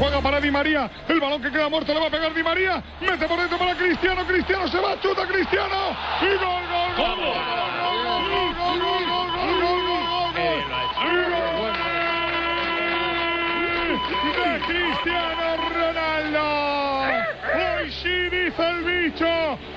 juega para Di María, el balón que queda muerto le va a pegar Di María, mete por dentro para Cristiano, Cristiano se va, chuta Cristiano y gol, gol, gol, gol, gol, gol, gol, gol, gol, gol, gol, gol, gol, de Cristiano Ronaldo. Hoy sí dice el bicho,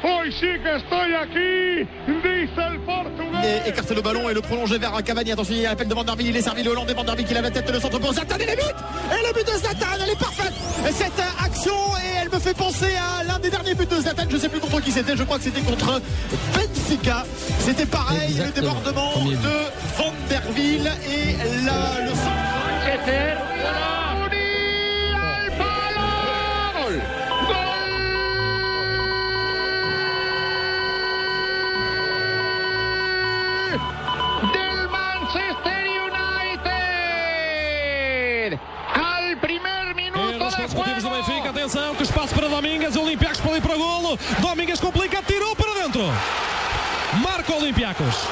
hoy sí que estoy aquí, dice el portugués. Et écarte le ballon et le prolonger vers Cavani. Attention, il y a l'appel de Van der Beek, il est servi le Hollandais. Van der Beek, il a la tête, le centre pour Zlatan. Et le but Et le but de Zlatan, elle est parfaite. Cette action, et elle me fait penser à l'un des derniers buts de Zlatan, je sais plus contre qui c'était, je crois que c'était contre Benfica. C'était pareil, Exactement. le débordement de Van der Wiel. Et la, le centre. Do. Benfica, atenção, que espaço para Domingues, Olympiacos para ali para golo, Domingues complica, tirou para dentro, marca Olympiacos.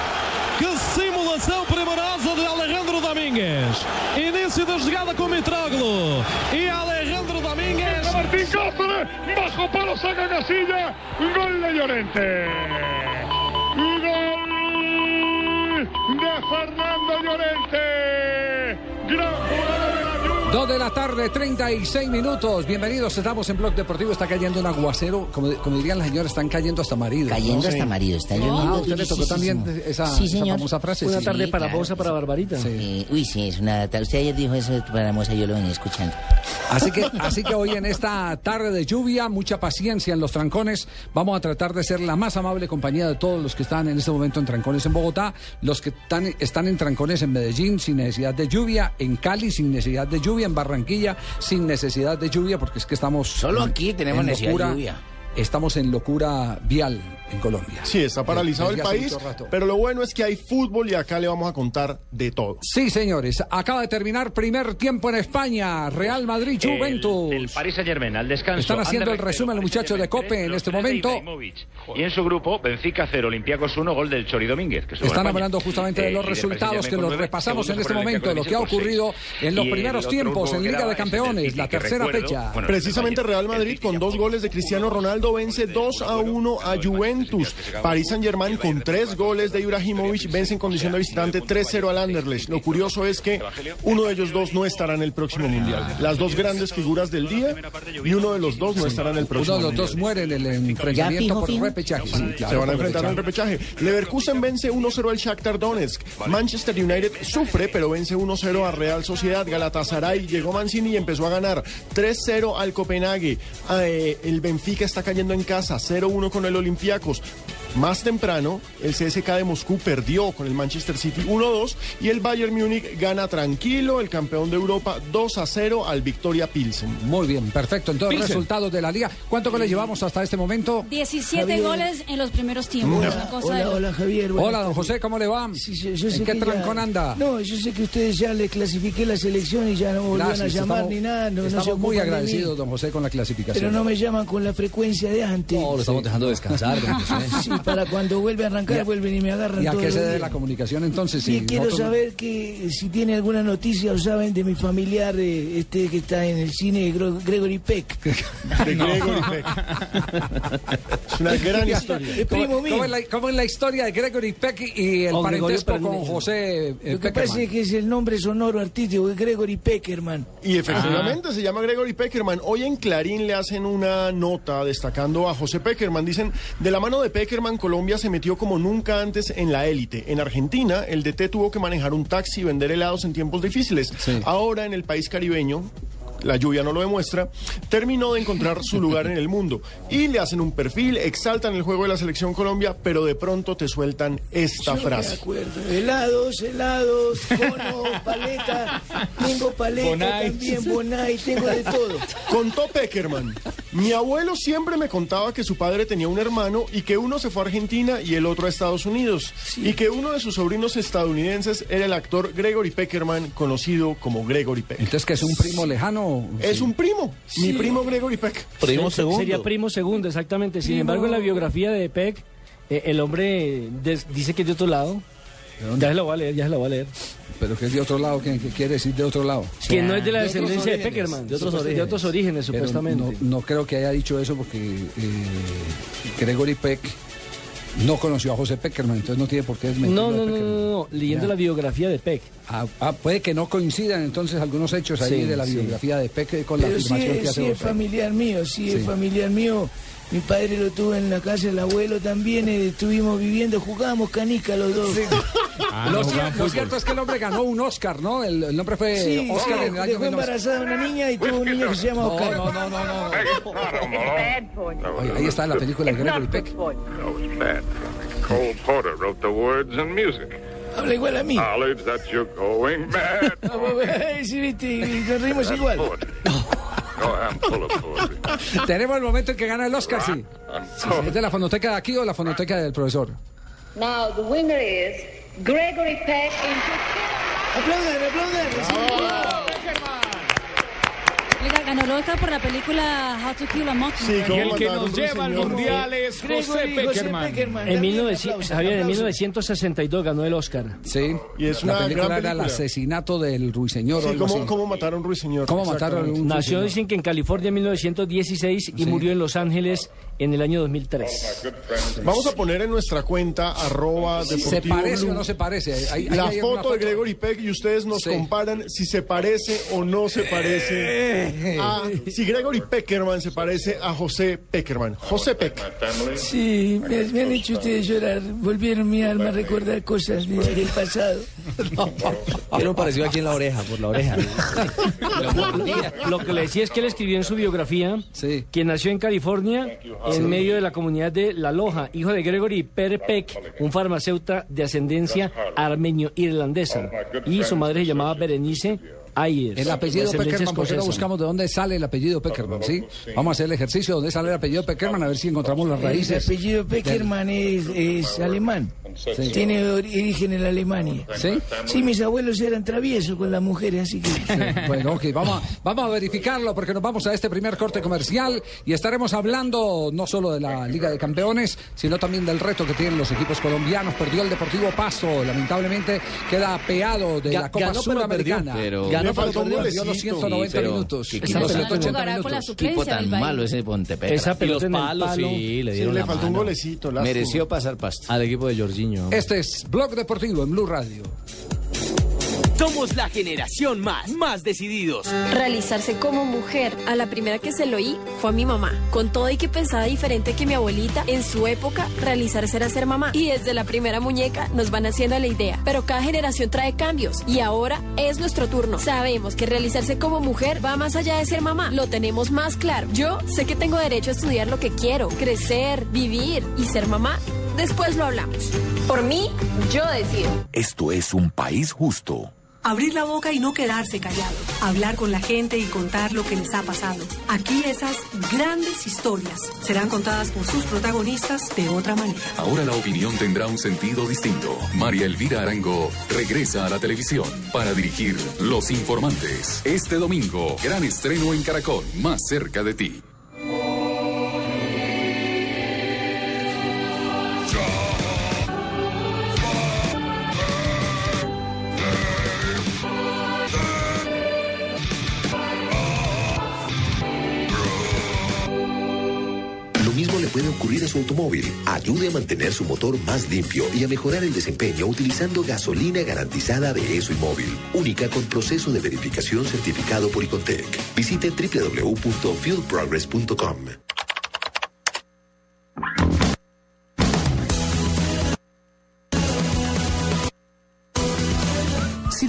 Que simulação primorosa de Alejandro Domingues. Início da jogada com Mitroglou e Alejandro Domingues. Martín Cáceres, bajo palo, saca Casilla, gol de Llorente. Gol de Fernando Llorente. Gran jugada de la Juve. Dos de la tarde, 36 minutos. Bienvenidos, estamos en Blog Deportivo. Está cayendo un aguacero. Como, como dirían las señoras, están cayendo hasta marido. Cayendo hasta marido, está lloviendo Ah, ¿usted le tocó también esa, Sí, esa famosa frase? Una Sí. tarde Sí, para claro, Bosa, para sí. Barbarita. Eh, uy, sí, es una... ta- Usted ayer dijo eso para Moza, yo lo venía escuchando. Así que, así que hoy en esta tarde de lluvia, mucha paciencia en los trancones. Vamos a tratar de ser la más amable compañía de todos los que están en este momento en trancones en Bogotá, los que están, están en trancones en Medellín sin necesidad de lluvia, en Cali sin necesidad de lluvia, en Barranquilla sin necesidad de lluvia, porque es que estamos. Solo aquí tenemos en necesidad de lluvia. Estamos en locura vial en Colombia. Sí, está paralizado el país, pero lo bueno es que hay fútbol y acá le vamos a contar de todo. Sí, señores, acaba de terminar primer tiempo en España. Real Madrid, Juventus. El, el Paris Saint Germain al descanso. Están haciendo el resumen los muchachos de Cope en este momento. Y en su grupo, Benfica 0, Olympiacos 1, gol del Chori Domínguez. Que Están hablando justamente de Eh, los resultados que los repasamos en este momento, lo que ha ocurrido en los primeros tiempos en Liga de Campeones, la tercera recuerdo, fecha. bueno, Precisamente Real Madrid con dos goles de Cristiano Ronaldo vence 2 a 1 a Juventus. Paris Saint Germain con tres goles de Ibrahimovic vence en condición de visitante 3-0 al Anderlecht. Lo curioso es que uno de ellos dos no estará en el próximo mundial. Las dos grandes figuras del día y uno de los dos no estará en el Uno próximo de los mundial. dos muere en el enfrentamiento por repechaje. Sí, claro, Se van a enfrentar en repechaje. Leverkusen vence 1-0 al Shakhtar Donetsk. Manchester United sufre, pero vence 1-0 a Real Sociedad. Galatasaray llegó Mancini y empezó a ganar 3-0 al Copenhague. Ah, eh, el Benfica está cayendo en casa 0-1 con el Olympiacos. trabajos Más temprano, el CSK de Moscú perdió con el Manchester City 1-2 y el Bayern Múnich gana tranquilo, el campeón de Europa 2-0 al Victoria Pilsen. Muy bien, perfecto. Entonces, resultados de la liga. ¿Cuánto goles llevamos hasta este momento? 17 Javier. goles en los primeros tiempos. cosa de Hola, hola Javier. Hola, don. José, ¿cómo le va? Sí, sí, yo sé ¿En qué ya- trancón anda? No, yo sé que ustedes ya le clasifiqué la selección y ya no Gracias, a llamar estamos, ni nada. No, estamos muy agradecidos, don José, con la clasificación. Pero no me llaman con la frecuencia de antes. No, lo estamos dejando descansar, don José. Sí, para cuando vuelve a arrancar, ¿Y a- vuelven y me agarran ¿Y a qué se debe la comunicación entonces? Y Si quiero nosotros- saber que si tiene alguna noticia o saben de mi familiar eh, este que está en el cine, Gregory Peck. De Gregory Peck. Es una gran historia. Es ¿Cómo, primo mío. cómo es la, cómo es la historia de Gregory Peck y el Con parentesco Gregorio con. José eh, Lo que pasa Peckerman? es que es el nombre sonoro artístico de Gregory Peckerman. Y efectivamente se llama Gregory Peckerman. Hoy en Clarín le hacen una nota destacando a José Peckerman. Dicen, de la mano de Peckerman, Colombia se metió como nunca antes en la élite. En Argentina, el DT tuvo que manejar un taxi y vender helados en tiempos difíciles. Sí. Ahora, en el país caribeño, la lluvia no lo demuestra, terminó de encontrar su lugar en el mundo. Y le hacen un perfil, exaltan el juego de la selección Colombia, pero de pronto te sueltan esta Yo me frase. acuerdo. Helados, helados, cono, paleta. Tengo paleta Bonai. también, bonai, tengo de todo. Contó Peckerman. Mi abuelo siempre me contaba que su padre tenía un hermano y que uno se fue a Argentina y el otro a Estados Unidos. Y que uno de sus sobrinos estadounidenses era el actor Gregory Peckerman, conocido como Gregory Peck. Entonces, que es un primo lejano. Es Sí. un primo, mi primo Gregory Peck. Primo segundo. Sería primo segundo, exactamente. Sin embargo, en la biografía de Peck, eh, el hombre des- dice que es de otro lado. Ya se lo voy a leer, ya se lo voy a leer. Pero que es de otro lado, ¿qué, qué quiere decir de otro lado? Que no es de la De descendencia de orígenes, Peckerman. de otros orígenes. De otros orígenes, Pero supuestamente. No, no creo que haya dicho eso porque eh, Gregory Peck no conoció a José Peckerman, entonces no tiene por qué desmentirlo No, no, no, Peckerman. no, no, leyendo Ya. la biografía de Peck. Ah, ah, puede que no coincidan entonces algunos hechos ahí de la sí. biografía de Peck con la afirmación que hace sí es familiar mío, sí, Sí. es familiar mío. Mi padre lo tuvo en la casa, el abuelo también, eh, estuvimos viviendo, jugábamos canica los dos. Lo, cier- lo cierto es que el hombre ganó un Oscar, ¿no? El, el nombre fue Sí, Oscar sí, en el año dejó 1900. embarazada una niña y tuvo un niño que se llama No, Oscar. no, no, no, no. Oye, ahí está la película de Gregory Peck. That was bad. Cole Porter wrote the words and music. Habla igual a mí. Knowledge that you're going mad. sí, viste, nos reímos igual. I'm full of poetry. Tenemos el momento en que gana el Oscar, sí. Sí, ¿Es de la fonoteca de aquí o la fonoteca del profesor? Now the winner is Gregory Peck Aplaudan, aplaudan. Oiga, ganó el Oscar por la película How to Kill a Mockingbird. Y el que nos lleva al mundial es José Peckerman. En 1900, Javier, en 1962 ganó el Oscar. Sí. Y es la una película gran era el película. asesinato del ruiseñor Sí, ¿cómo, cómo mataron a Ruiseñor? ¿Cómo mataron a Exactamente. un Nació, dicen que en California en 1916 y murió en Los Ángeles en el año 2003. Vamos a poner en nuestra cuenta arroba ¿Se deportivo parece Blue o no se parece? La hay una foto de Gregory Peck y ustedes nos Sí. comparan si se parece o no se parece a si Gregory Peckerman se parece a José Peckerman. José Peck. Sí, me, me han hecho ustedes llorar. Volvieron mi alma a recordar cosas de- del pasado. Un parecido aquí en la oreja, por la oreja. Lo que le decía es que él escribió en su biografía que nació en California en Sí. medio de la comunidad de La Loja, hijo de Gregory Per Peck, un farmacéutico de ascendencia armenio-irlandesa. Y su madre se llamaba Berenice Ayers. El apellido Peckerman, ¿por qué no buscamos de dónde sale el apellido Peckerman? ¿sí? Vamos a hacer el ejercicio de dónde sale el apellido Peckerman, a ver si encontramos las El raíces. apellido Peckerman es, es alemán. Sí. Tiene origen en Alemania. ¿Sí? Sí, mis abuelos eran traviesos con las mujeres, así que... Bueno, ok, vamos a, vamos a verificarlo porque nos vamos a este primer corte comercial y estaremos hablando no solo de la Liga de Campeones, sino también del reto que tienen los equipos colombianos. Perdió el Deportivo Pasto, lamentablemente queda peado de Ga- la Copa ganó, pero Sudamericana. perdió. Pero- Ganó, Le pero perdió, los golecito. 190 Sí, pero minutos. qué Los equipo tan- 180 Jugará con la minutos. Equipo tan malo ese Pontepera. Esa y los pelota en el palos, palo. sí, le Sí, dieron le la faltó un golecito. lástima. Mereció pasar pasto. Al equipo de Jorginho. Este es Blog Deportivo en Blue Radio. Somos la generación más, más decididos. Realizarse como mujer. A la primera que se lo oí fue a mi mamá. Con todo y que pensaba diferente que mi abuelita, en su época, realizarse era ser mamá. Y desde la primera muñeca nos van haciendo la idea. Pero cada generación trae cambios. Y ahora es nuestro turno. Sabemos que realizarse como mujer va más allá de ser mamá. Lo tenemos más claro. Yo sé que tengo derecho a estudiar lo que quiero, crecer, vivir y ser mamá. Después lo hablamos. Por mí, yo decido. Esto es un país justo. Abrir la boca y no quedarse callado. Hablar con la gente y contar lo que les ha pasado. Aquí esas grandes historias serán contadas por sus protagonistas de otra manera. Ahora la opinión tendrá un sentido distinto. María Elvira Arango regresa a la televisión para dirigir Los Informantes. Este domingo, gran estreno en Caracol, más cerca de ti. Le puede ocurrir a su automóvil. Ayude a mantener su motor más limpio y a mejorar el desempeño utilizando gasolina garantizada de ESO y única con proceso de verificación certificado por Icontec. Visite www.fuelprogress.com.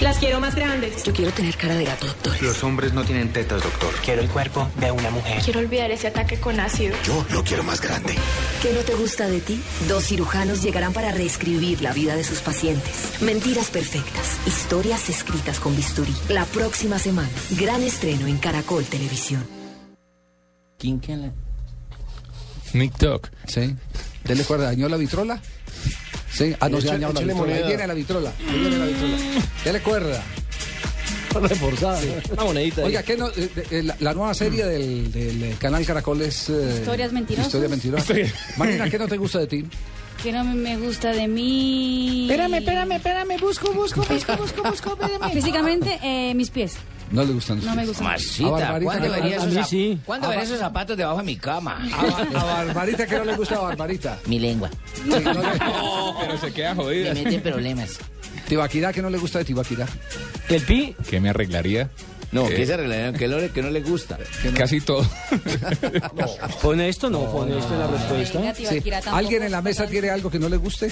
Las quiero más grandes. Yo quiero tener cara de gato, doctor. Los hombres no tienen tetas, doctor. Quiero el cuerpo de una mujer. Quiero olvidar ese ataque con ácido. Yo lo quiero más grande. ¿Qué no te gusta de ti? Dos cirujanos llegarán para reescribir la vida de sus pacientes. Mentiras perfectas. Historias escritas con bisturí. La próxima semana. Gran estreno en Caracol Televisión. ¿Quién que la- Nick Tuck. Sí. ¿Dele cuerda? ¿Dañó la vitrola? Sí. Ah, no se ha dañado la vitrola. Ahí moneda. viene la vitrola. Ahí viene la vitrola. Dele cuerda. Reforzada. Una monedita. ahí. Oiga, ¿qué no, eh, eh, la, la nueva serie del, del, eh, canal Caracol es... eh, Historias mentirosas. Historias mentirosas. Marina, ¿qué no te gusta de ti? Que no me- me gusta de mí. Espérame, espérame, espérame, busco, busco, busco, busco, busco, espérame. Físicamente, eh, mis pies. No le gustan los No me pies. gustan. Masita, Barbarita ¿cuándo no- vería esos, zap- sí. ¿cuándo A vería Bar- esos zapatos debajo de mi cama? A, a Barbarita, ¿qué no le gusta a Barbarita? Mi lengua. pero se queda jodida. Me mete problemas. Tibaquirá, ¿qué no le gusta de Tibaquirá? ¿El pi? ¿Qué me arreglaría? No, Eh, ¿qué se arreglaría? ¿Qué, lo- que no le gusta? Casi todo. ¿Pone esto? No, pone esto en la respuesta. Sí. ¿Alguien en la mesa tiene algo que no le guste?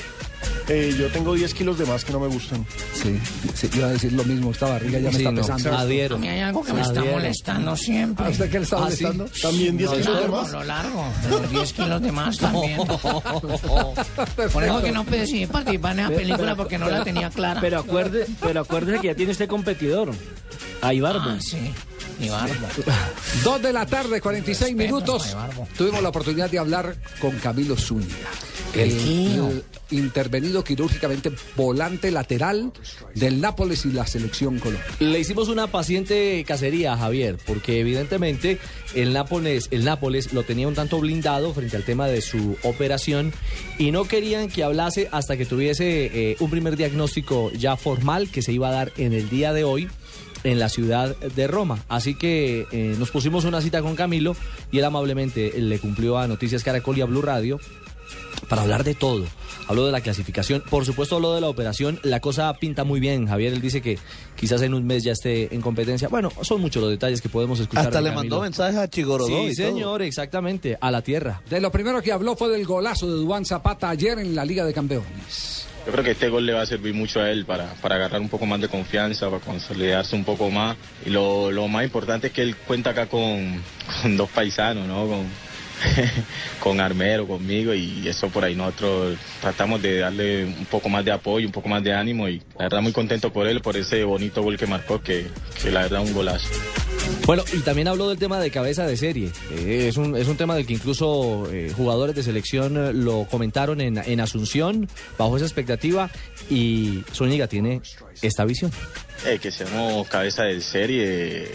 Eh, yo tengo 10 kilos de más que no me gustan. Sí, sí, iba a decir lo mismo. Esta barriga ya me Sí, está no. pesando. Adhiero. A mí hay algo que me está molestando siempre. ¿A usted qué le está ¿Ah, molestando? sí? También 10 Lo kilos de largo, más. Lo largo, pero 10 kilos de más también. Por eso que no decidí participar en la película porque no la tenía clara. Pero acuerde, pero acuérdese que ya tiene este competidor. Ahí Barbo. Ah, sí. Dos de la tarde, 46 minutos. Tuvimos la oportunidad de hablar con Camilo Zúñiga. El, el intervenido quirúrgicamente volante lateral del Nápoles y la selección Colombia. Le hicimos una paciente cacería a Javier, porque evidentemente el Nápoles, el Nápoles lo tenía un tanto blindado frente al tema de su operación y no querían que hablase hasta que tuviese eh, un primer diagnóstico ya formal que se iba a dar en el día de hoy en la ciudad de Roma. Así que eh, nos pusimos una cita con Camilo y él amablemente le cumplió a Noticias Caracol y a Blue Radio para hablar de todo. Habló de la clasificación, por supuesto habló de la operación. La cosa pinta muy bien, Javier. Él dice que quizás en un mes ya esté en competencia. Bueno, son muchos los detalles que podemos escuchar. Hasta le Camilo. mandó mensajes a Chigorodó Sí, y todo. señor, exactamente, a la tierra. De lo primero que habló fue del golazo de Duan Zapata ayer en la Liga de Campeones. Yo creo que este gol le va a servir mucho a él para, para agarrar un poco más de confianza, para consolidarse un poco más. Y lo, lo más importante es que él cuenta acá con, dos paisanos, ¿no? con Armero, conmigo, y eso por ahí nosotros tratamos de darle un poco más de apoyo, un poco más de ánimo, y la verdad muy contento por él, por ese bonito gol que marcó, que, que la verdad un golazo. Bueno, y también habló del tema de cabeza de serie. Eh, es, un, es un tema del que incluso eh, jugadores de selección eh, lo comentaron en, en Asunción, bajo esa expectativa, y Zúñiga tiene esta visión. Eh, que seamos cabeza de serie,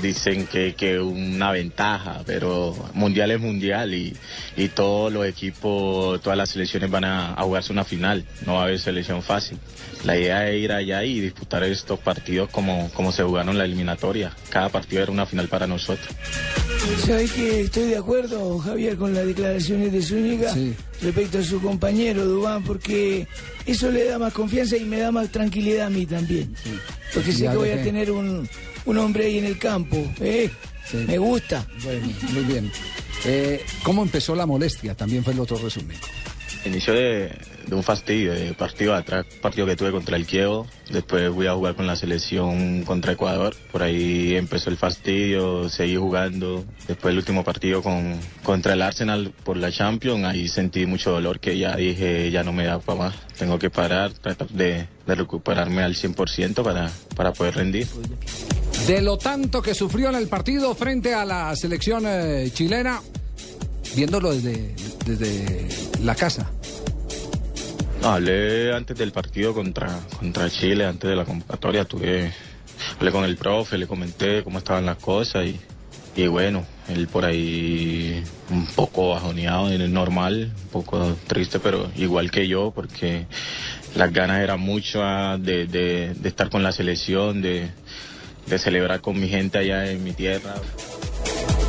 dicen que que una ventaja, pero mundial es mundial y, y todos los equipos, todas las selecciones van a, a jugarse una final, no va a haber selección fácil. La idea es ir allá y disputar estos partidos como, como se jugaron la eliminatoria. Cada partido era una final para nosotros. ¿Sabes que estoy de acuerdo, Javier, con las declaraciones de Zúñiga respecto a su compañero Dubán? Porque eso le da más confianza y me da más tranquilidad a mí también. Porque sé que voy a tener un, un hombre ahí en el campo. ¿eh? Me gusta. Bueno, muy bien. Eh, ¿Cómo empezó la molestia? También fue el otro resumen. Inició de, un fastidio, de partido atrás, partido que tuve contra el Kievo, después fui a jugar con la selección contra Ecuador, por ahí empezó el fastidio, seguí jugando, después el último partido con, contra el Arsenal por la Champions, ahí sentí mucho dolor que ya dije, ya no me da para más, tengo que parar, tratar de, de recuperarme al 100% para, para poder rendir. De lo tanto que sufrió en el partido frente a la selección eh, chilena, viéndolo desde, desde la casa. Hablé antes del partido contra, contra Chile, antes de la convocatoria, tuve, hablé con el profe, le comenté cómo estaban las cosas y, y bueno, él por ahí un poco bajoneado, es normal, un poco triste, pero igual que yo, porque las ganas eran mucho ah, de, de- de estar con la selección, de, de celebrar con mi gente allá en mi tierra.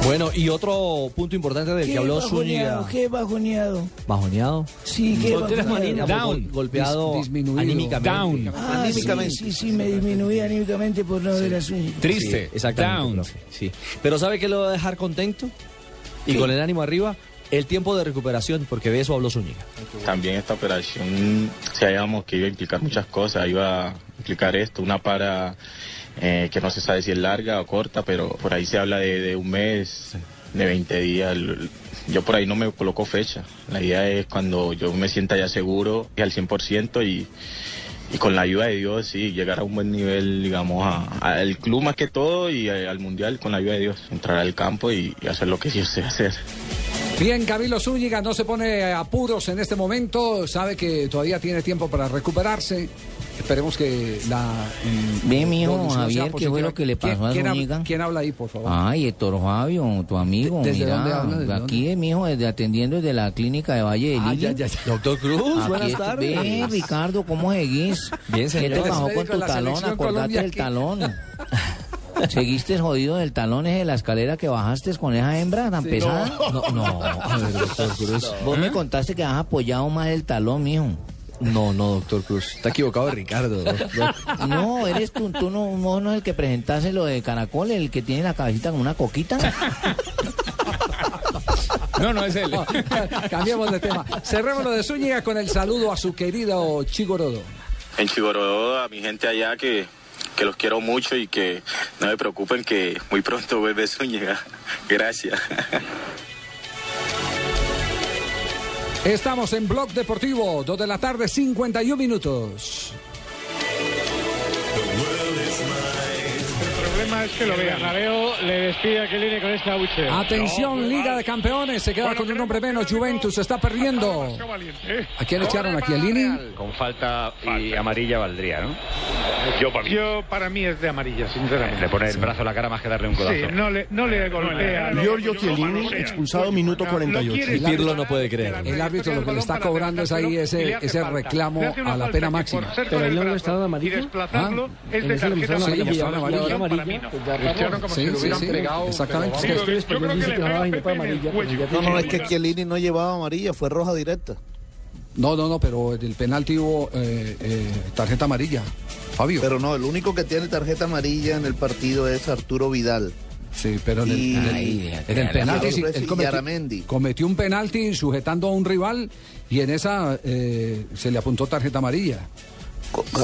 Bueno, y otro punto importante del que habló? Zúñiga. ¿Qué bajoneado? ¿Bajoneado? Sí, ¿qué No tienes bajoneado? Down. Golpeado Disminuido. anímicamente. Ah, sí, sí, sí, me disminuí anímicamente por no ver a Zúñiga. Sí, exactamente. profe, Sí. Pero ¿sabe qué lo va a dejar contento? Y ¿Qué? con el ánimo arriba, el tiempo de recuperación, porque de eso habló Zúñiga. También esta operación sabíamos que iba a implicar muchas cosas, iba a implicar esto, una para eh, que no se sabe si es larga o corta, pero por ahí se habla de, de un mes, de 20 días. Yo por ahí no me coloco fecha. La idea es cuando yo me sienta ya seguro y al 100% y, y con la ayuda de Dios, sí, llegar a un buen nivel, digamos, a- al club más que todo y a- al mundial con la ayuda de Dios. Entrar al campo y, y hacer lo que yo sé hacer. Bien, Camilo Zúñiga no se pone apuros en este momento, sabe que todavía tiene tiempo para recuperarse. Esperemos que la. mm, Ve, mijo, Javier, ¿qué fue lo que le ¿Quién- pasó a quién, hab- Zúñiga? ¿Quién habla ahí, por favor? Ay, Héctor Fabio, tu amigo. ¿Desde mira, dónde habla? ¿Desde aquí, eh, mijo, desde atendiendo desde la clínica de Valle de Ah, Lili. ya, ya, ya. Doctor Cruz, Aquí buenas tardes. Ve, Ricardo, ¿cómo seguís? Bien, ¿Qué señor. te pasó con de tu talón? Acordate del talón. ¿Seguiste jodido del talón ese de la escalera que bajaste con esa hembra tan pesada? No, no, a ver, doctor Cruz. Vos me contaste que has apoyado más el talón, mijo. No, no, doctor Cruz. Está equivocado Ricardo. No, eres tú, tú no, no, no es el que presentaste lo de Caracol, el que tiene la cabecita como una coquita. No, no es él. Cambiemos de tema. Cerremos lo de Zúñiga con el saludo a su querido Chigorodo. en Chigorodó a mi gente allá que, que los quiero mucho y que no me preocupen que muy pronto vuelve Zúñiga. Gracias. Estamos en Blog Deportivo, 2 de la tarde, 51 minutos. Problema es que lo vea. Bernabéu le despide a Chiellini con esta buche. Atención, Liga de Campeones, se queda con un hombre menos, Juventus está perdiendo. ¿A quién echaron? ¿A Chiellini? Con falta y amarilla valdría, ¿no? Yo para, mí. Yo, para mí es de amarilla, sinceramente. Le pone el brazo a la cara más que darle un codazo. Sí, no le, no le golpea. Giorgio Chiellini, expulsado minuto 48. Y Pirlo no puede creer. El árbitro lo que le está cobrando es ahí ese, ese reclamo a la pena máxima. Pero ahí no dando amarillo. ¿Ah? es En de tarjeta mostraron Pues Cristiano como Sí, si lo sí, hubieran sí, pegado. exactamente. Yo creo dice que que le amarilla, ya No, no, es que amarilla. Chiellini no llevaba amarilla, fue roja directa. No, no, no, pero el penalti hubo eh, eh, tarjeta amarilla. Fabio. Pero no, el único que tiene tarjeta amarilla en el partido es Arturo Vidal. Sí, pero en el, Y- en el- Ay, en el penalti sí, él cometió, Yaramendi. cometió un penalti sujetando a un rival y en esa eh, se le apuntó tarjeta amarilla.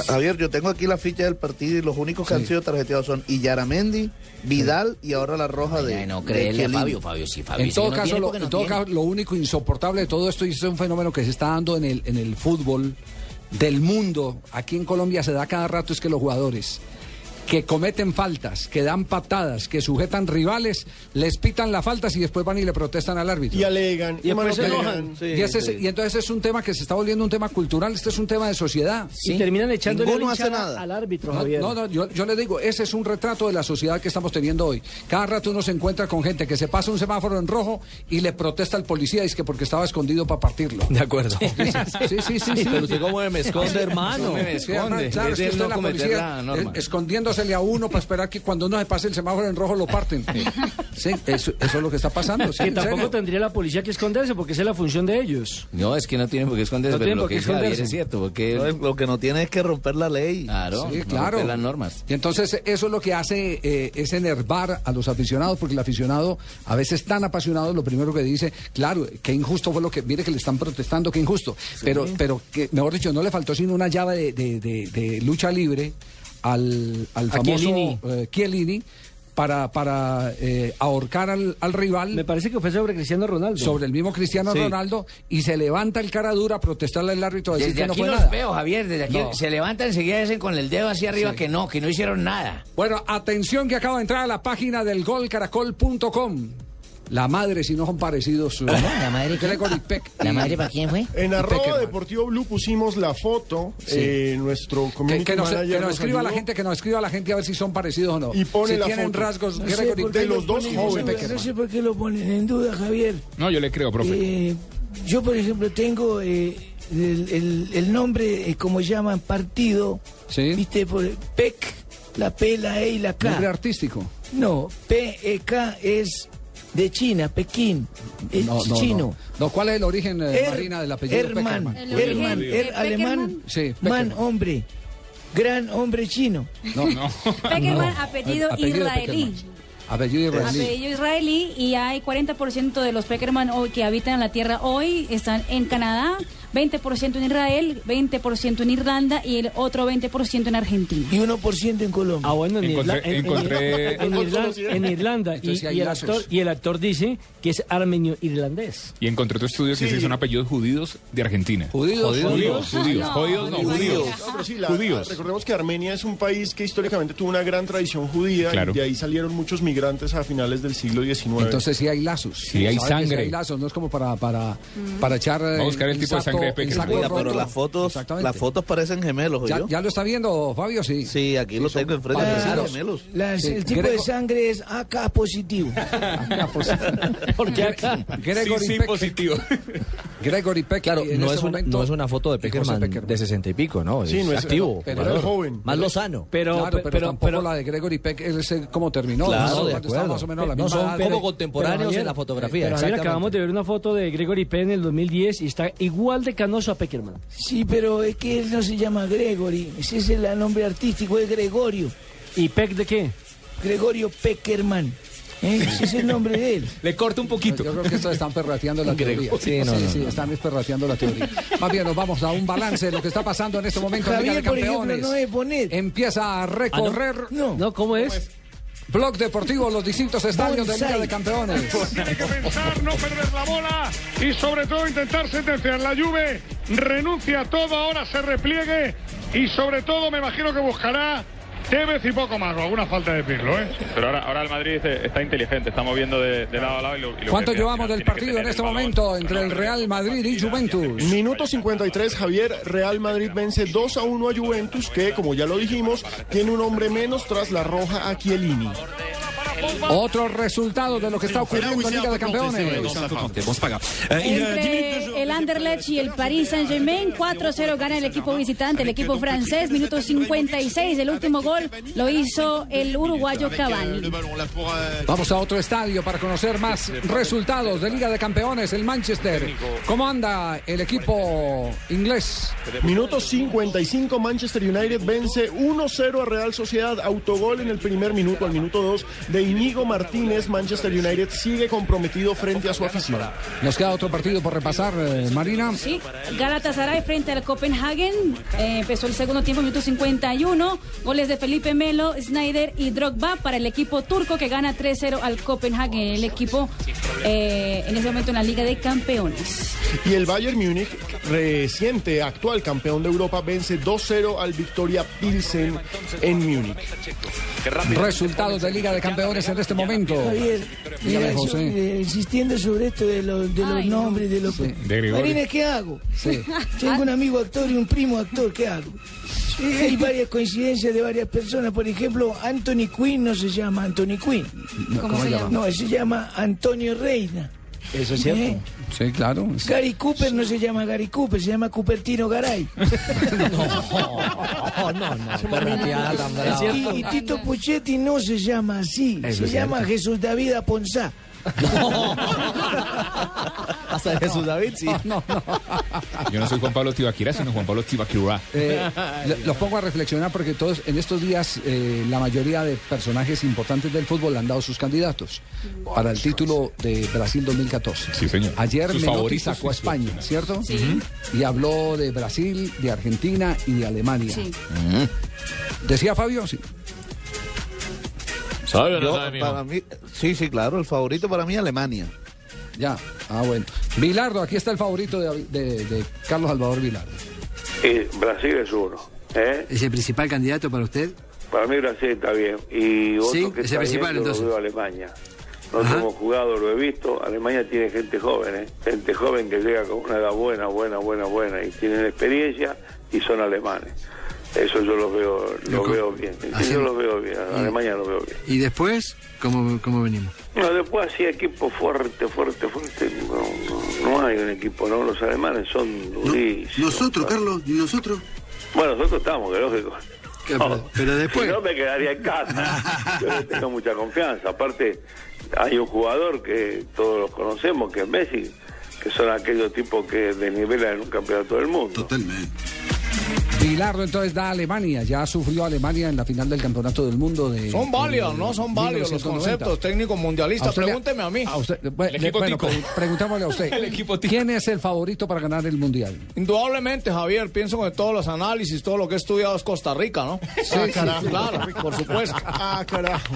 Javier, yo tengo aquí la ficha del partido y los únicos que Sí. han sido tarjeteados son Iyaramendi, Vidal y ahora la roja de. Ay, no de creerle a. Fabio, Fabio, sí, Fabio. En todo, no caso, tiene lo, en todo caso, lo único insoportable de todo esto, y es un fenómeno que se está dando en el, en el fútbol del mundo, aquí en Colombia se da cada rato, es que los jugadores que cometen faltas, que dan patadas, que sujetan rivales, les pitan las faltas y después van y le protestan al árbitro. Y alegan, y, después se enojan. y, ese y entonces es un tema que se está volviendo un tema cultural, este es un tema de sociedad. Y terminan echándole la hace nada. al árbitro, No, Javier. no, no, yo, yo le digo, ese es un retrato de la sociedad que estamos teniendo hoy. Cada rato uno se encuentra con gente que se pasa un semáforo en rojo y le protesta al policía, es que porque estaba escondido para partirlo. De acuerdo. Sí, sí, sí, sí. Pero usted cómo me esconde, hermano. No me esconde. claro, es que usted no la policía, la escondiéndosele a uno para esperar que cuando uno se pase el semáforo en rojo lo parten. Sí, eso, eso es lo que está pasando. sí, Que tampoco serio. tendría la policía que esconderse porque esa es la función de ellos. No, es que no tienen por qué esconderse, No pero lo que esconderse. es cierto, porque No, Lo que no tiene es que romper la ley. claro, Sí, claro. romper las normas. Y entonces eso es lo que hace eh, es enervar a los aficionados, porque el aficionado a veces tan apasionado, lo primero que dice, claro, qué injusto fue lo que, mire que le están protestando, qué injusto. Pero, pero que, mejor dicho, no le faltó sino una llave de, de- de- de lucha libre al, al famoso Chiellini. eh, Chiellini para, para eh, ahorcar al, al rival. Me parece que fue sobre Cristiano Ronaldo. sobre el mismo Cristiano Sí. Ronaldo y se levanta el cara dura a protestarle al árbitro a decir Desde que no aquí fue los nada. veo, Javier, desde aquí No. se levantan enseguida y hacen con el dedo hacia arriba Sí. que no, que no hicieron nada. Bueno, atención que acaba de entrar a la página del golcaracol.com. La madre, si no son parecidos. ¿no? ¿La madre? Gregory Peck. ¿La madre para quién fue? En arroba Peckerman. Deportivo Blue pusimos la foto, Sí. eh, nuestro Que, community que nos, manager que nos nos escriba la ayudó. gente, que nos escriba la gente a ver si son parecidos o no. Y pone si la tienen foto. rasgos No Gregory de los lo dos jóvenes. No sé por qué lo ponen en duda, Javier. No, yo le creo, profe. Eh, yo, por ejemplo, tengo eh, el, el- el nombre, eh, como llaman, partido, ¿viste? Por PEC, La P, la E y la K. Nombre artístico. No, P-E-K es de China, Pekín. Es No, no, chino. no. No, ¿Cuál es el origen, eh, Er- Marina, del apellido Herman, Peckerman? Herman, er, alemán, Sí, man, hombre, gran hombre chino. No, no. Peckerman, No. apellido Apellido israelí. Apellido israelí. Apellido israelí y hay 40% de los Peckerman hoy que habitan en la tierra hoy están en Canadá, 20% en Israel, 20% en Irlanda y el otro 20% en Argentina. Y 1% en Colombia. Ah, bueno, en, Encontré- Irla- en- en- encontré- en Irlanda, en Irlanda y, Entonces sí hay y el actor, y el actor dice que es armenio-irlandés. Y encontré otro estudio que dice que son apellidos judíos de Argentina. ¿Judíos? Judíos. ¿Judíos? Judíos. No, Judíos, no, judíos. judíos. No, pero sí, la- Judíos. recordemos que Armenia es un país que históricamente tuvo una gran tradición judía Claro. y de ahí salieron muchos migrantes a finales del siglo XIX. Entonces sí hay lazos. Sí hay sangre. hay lazos, no es como para, para, para echar. Vamos a buscar el tipo de sangre Oiga, pero las fotos, las fotos parecen gemelos, ¿Ya, ya lo está viendo, Fabio? Sí. Sí, aquí lo tengo enfrente. parecen gemelos. Las- Sí, el tipo Grego- de sangre es AK positivo. Porque acá. Gregory Sí, sí, Peck- positivo. Gregory Peck. Claro, no este es, una, momento- no es una foto de Peckerman, Peckerman. de sesenta y pico, ¿no? Sí, es no es- activo. pero claro. es joven. Más lozano. Pero, Claro, pero, pero, tampoco pero- la de Gregory Peck, él sé cómo terminó. Claro, ¿no? de acuerdo. más o menos la misma son como contemporáneos en la fotografía. Acabamos de ver una foto de Gregory Penn en el 2010 y está igual de canoso a Peckerman. Sí, pero es que él no se llama Gregory. Ese es el nombre artístico, es Gregorio. ¿Y Peck de qué? Gregorio Peckerman. ¿eh? Ese es el nombre de él. Le corta un poquito. Yo creo que estos están perrateando la teoría. Sí, no, no, sí, no. están perrateando la teoría. Más bien, nos vamos a un balance de lo que está pasando en este momento en Liga de por ejemplo, Campeones. no es poner. Empieza a recorrer No. No, ¿cómo es? Blog Deportivo, los distintos estadios de Liga de Campeones. Tiene que pensar, no perder la bola y sobre todo intentar sentenciar. La Juve renuncia a todo, ahora se repliegue y sobre todo me imagino que buscará Tevez y poco más, o alguna falta de decirlo, ¿eh? Pero ahora, ahora el Madrid eh, está inteligente, está moviendo de, de lado a lado. Y lo, y lo ¿Cuánto llevamos final del partido en este momento entre el Real Madrid y Juventus? Minuto 53, Javier, Real Madrid vence 2 a 1 a Juventus, que, como ya lo dijimos, tiene un hombre menos tras la roja a Chiellini. Otro resultado de lo que está ocurriendo en Liga de Campeones. Entre el Anderlecht y el Paris Saint-Germain, 4-0 gana el equipo visitante, el equipo francés, minuto 56. El último gol lo hizo el uruguayo Cavani. Vamos a otro estadio para conocer más resultados de Liga de Campeones, el Manchester. ¿Cómo anda el equipo inglés? Minuto 55, Manchester United vence 1-0 a Real Sociedad. Autogol en el primer minuto, al minuto 2 de Inigo Martínez. Manchester United sigue comprometido frente a su afición. Nos queda otro partido por repasar, eh, Marina. Sí, Galatasaray frente al Copenhagen. Eh, empezó el segundo tiempo, minuto 51. Goles de Felipe Melo, Snyder y Drogba para el equipo turco que gana 3-0 al Copenhagen. El equipo eh, en ese momento en la Liga de Campeones. Y el Bayern Múnich, reciente actual campeón de Europa, vence 2-0 al Victoria Pilsen en Múnich. Resultados de Liga de Campeones en este momento. Javier, Dígame, mira, yo, José. eh, insistiendo sobre esto de, los de los Ay, nombres, de los... Sí. De. Marina, ¿qué hago? Sí. Tengo un amigo actor y un primo actor, ¿qué hago? Eh, Hay varias coincidencias de varias personas. Por ejemplo, Anthony Quinn no se llama Anthony Quinn. No, ¿Cómo se llama? No, él se llama Antonio Reina. Eso es cierto. ¿Eh? Sí, claro. Gary Cooper no se llama Gary Cooper, se llama Cupertino Garay. No, no, no. Y, y Tito Puchetti no se llama así, Eso se llama. Jesús David Aponzá. Hasta Jesús David, sí. No, no. Yo no soy Juan Pablo Tibaquira, sino Juan Pablo Tibaquira. Eh, lo- los pongo a reflexionar porque todos en estos días eh, la mayoría de personajes importantes del fútbol han dado sus candidatos para el título de Brasil 2014. Sí, señor. Ayer Menotti sacó a sí. España, ¿cierto? Y habló de Brasil, de Argentina y de Alemania. Sí. ¿Decía Fabio? Sí. Yo, para mí, sí, sí, claro, el favorito para mí Alemania. Ya. Ah, bueno. Vilardo, aquí está el favorito de, de- de Carlos Salvador Vilardo. Y Brasil es uno. ¿eh? ¿Es el principal candidato para usted? Para mí Brasil está bien. Y otro Sí, que es el principal, entonces. lo veo a Alemania. No hemos jugado, lo he visto. Alemania tiene gente joven, ¿eh? gente joven que llega con una edad buena, buena, buena, buena y tienen experiencia y son alemanes. Eso yo lo veo, lo veo bien. Así- Yo lo veo bien. Alemania lo veo bien. ¿Y después cómo, cómo venimos? No, después así equipo fuerte, fuerte, fuerte. No, no, no hay un equipo, ¿no? Los alemanes son durísimos. Nosotros, Carlos, ¿y nosotros? Bueno, nosotros estamos, que lógico. No, pero después- Si no, me quedaría en casa. Yo le tengo mucha confianza. Aparte, hay un jugador que todos los conocemos, que es Messi, que son aquellos tipos que desnivelan en un campeonato del mundo. Totalmente. Bilardo entonces da a Alemania, ya sufrió Alemania en la final del Campeonato del Mundo de Son válidos, ¿no? Son válidos los 1990. conceptos técnicos mundialistas. Pregúnteme a mí. A usted, bueno, El equipo bueno, tico. pre- preguntémosle a usted. El equipo ¿Quién es el favorito para ganar el Mundial? Indudablemente, Javier, pienso que todos los análisis, todo lo que he estudiado es Costa Rica, ¿no? Sí, Ah, carajo. Claro, por supuesto. Ah, carajo.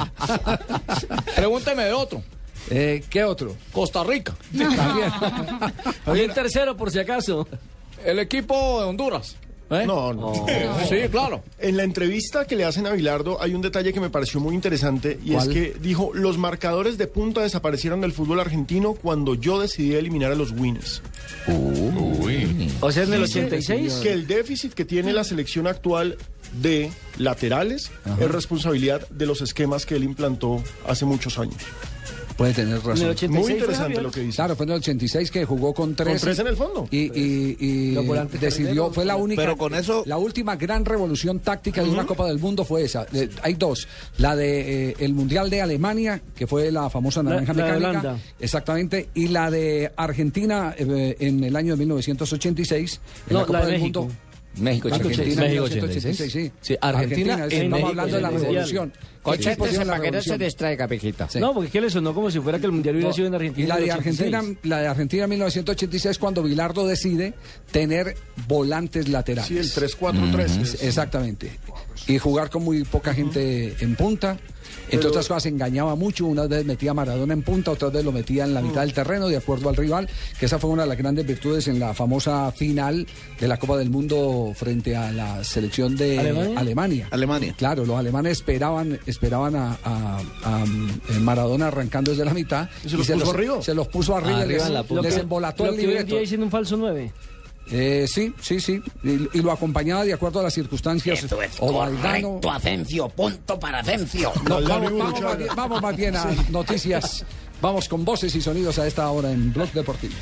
Pregúnteme de otro. Eh, ¿Qué otro? Costa Rica. Y el tercero, por si acaso. El equipo de Honduras. ¿Eh? No, no. Sí, claro. En la entrevista que le hacen a Bilardo hay un detalle que me pareció muy interesante y ¿Cuál? es que dijo, los marcadores de punta desaparecieron del fútbol argentino cuando yo decidí eliminar a los winners. O sea, en el Dice 86. Que el déficit que tiene la selección actual de laterales es responsabilidad de los esquemas que él implantó hace muchos años. Puede tener razón. el 86 Muy interesante lo que dice. Claro, fue en el 86 que jugó con tres. tres en el fondo. Y, y- decidió, fue la única. Pero con eso- La última gran revolución táctica de una Copa del Mundo fue esa. Eh, hay dos. La de eh, el Mundial de Alemania, que fue la famosa naranja la de mecánica. Exactamente. Y la de Argentina eh, en el año de 1986. En No, la Copa la de del México. Mundo. México Argentina, 86. 1986, sí. Sí, Argentina es- en estamos México hablando de la 86. revolución. ¿Qué equipos dieron la revolución? distraiga, pejita. Sí. No, porque ¿qué le sonó como si fuera que el mundial hubiera No, sido en Argentina. Y la de 86. Argentina, la de Argentina 1986 cuando Bilardo decide tener volantes laterales. Sí, el 3-4-3 Ujú. es. Exactamente. Y jugar con muy poca gente en punta. Entre otras cosas engañaba mucho, una vez metía a Maradona en punta, otra vez lo metía en la mitad del terreno de acuerdo al rival, que esa fue una de las grandes virtudes en la famosa final de la Copa del Mundo frente a la selección de ¿Alemania? Alemania. Alemania. Claro, los alemanes esperaban, esperaban a, a- a, um, Maradona arrancando desde la mitad ¿Y se los puso arriba? se los puso arriba, Arriba les, la les embolató Lo el que hoy en libreto. día dicen un falso 9. Eh, sí, sí, sí. Y, y lo acompañaba de acuerdo a las circunstancias. o Valdano. Acencio, punto para Acencio. No, vamos, vamos más bien, vamos más bien a noticias. Vamos con voces y sonidos a esta hora en Blog Deportivo.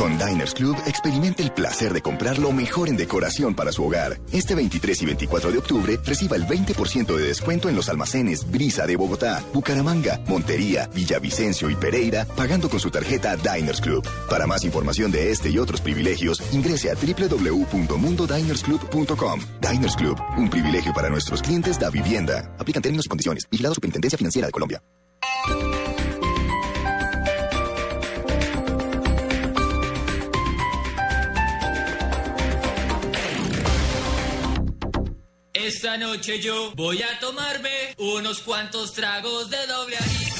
Con Diners Club experimente el placer de comprar lo mejor en decoración para su hogar. Este 23 y 24 de octubre reciba el 20% de descuento en los almacenes Brisa de Bogotá, Bucaramanga, Montería, Villavicencio y Pereira, pagando con su tarjeta Diners Club. Para más información de este y otros privilegios, ingrese a www.mundodinersclub.com. Diners Club, un privilegio para nuestros clientes da vivienda. Aplican términos y condiciones. Vigilado Superintendencia Financiera de Colombia. Esta noche yo voy a tomarme unos cuantos tragos de doble anís.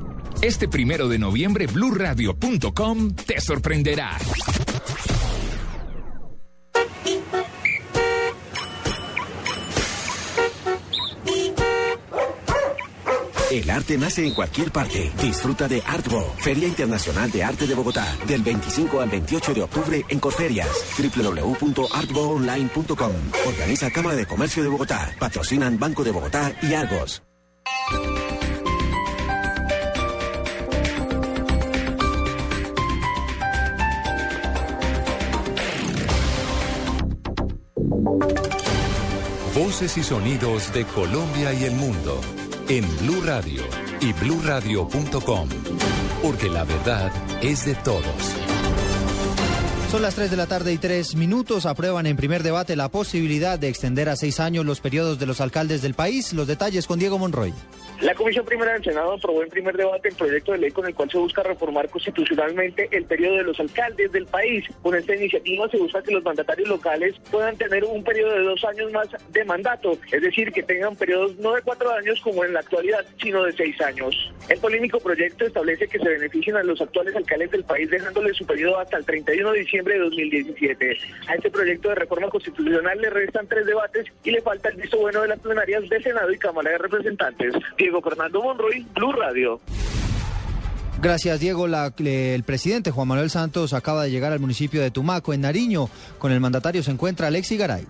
Este primero de noviembre, blurradio.com te sorprenderá. El arte nace en cualquier parte. Disfruta de Artbo, Feria Internacional de Arte de Bogotá, del 25 al 28 de octubre en Corferias. www.artboonline.com. Organiza Cámara de Comercio de Bogotá. Patrocinan Banco de Bogotá y Argos. Y sonidos de Colombia y el mundo en Blue Radio y bluradio.com, porque la verdad es de todos. Son las 3 de la tarde y 3 minutos. Aprueban en primer debate la posibilidad de extender a seis años los periodos de los alcaldes del país. Los detalles con Diego Monroy. La Comisión Primera del Senado aprobó en primer debate el proyecto de ley con el cual se busca reformar constitucionalmente el periodo de los alcaldes del país. Con esta iniciativa se busca que los mandatarios locales puedan tener un periodo de dos años más de mandato, es decir, que tengan periodos no de cuatro años como en la actualidad, sino de seis años. El polémico proyecto establece que se beneficien a los actuales alcaldes del país dejándole su periodo hasta el 31 de diciembre de 2017. A este proyecto de reforma constitucional le restan tres debates y le falta el visto bueno de las plenarias de Senado y Cámara de Representantes. Fernando Monroy, Blue Radio. Gracias, Diego. El presidente Juan Manuel Santos acaba de llegar al municipio de Tumaco, en Nariño. Con el mandatario se encuentra Alexi Garay.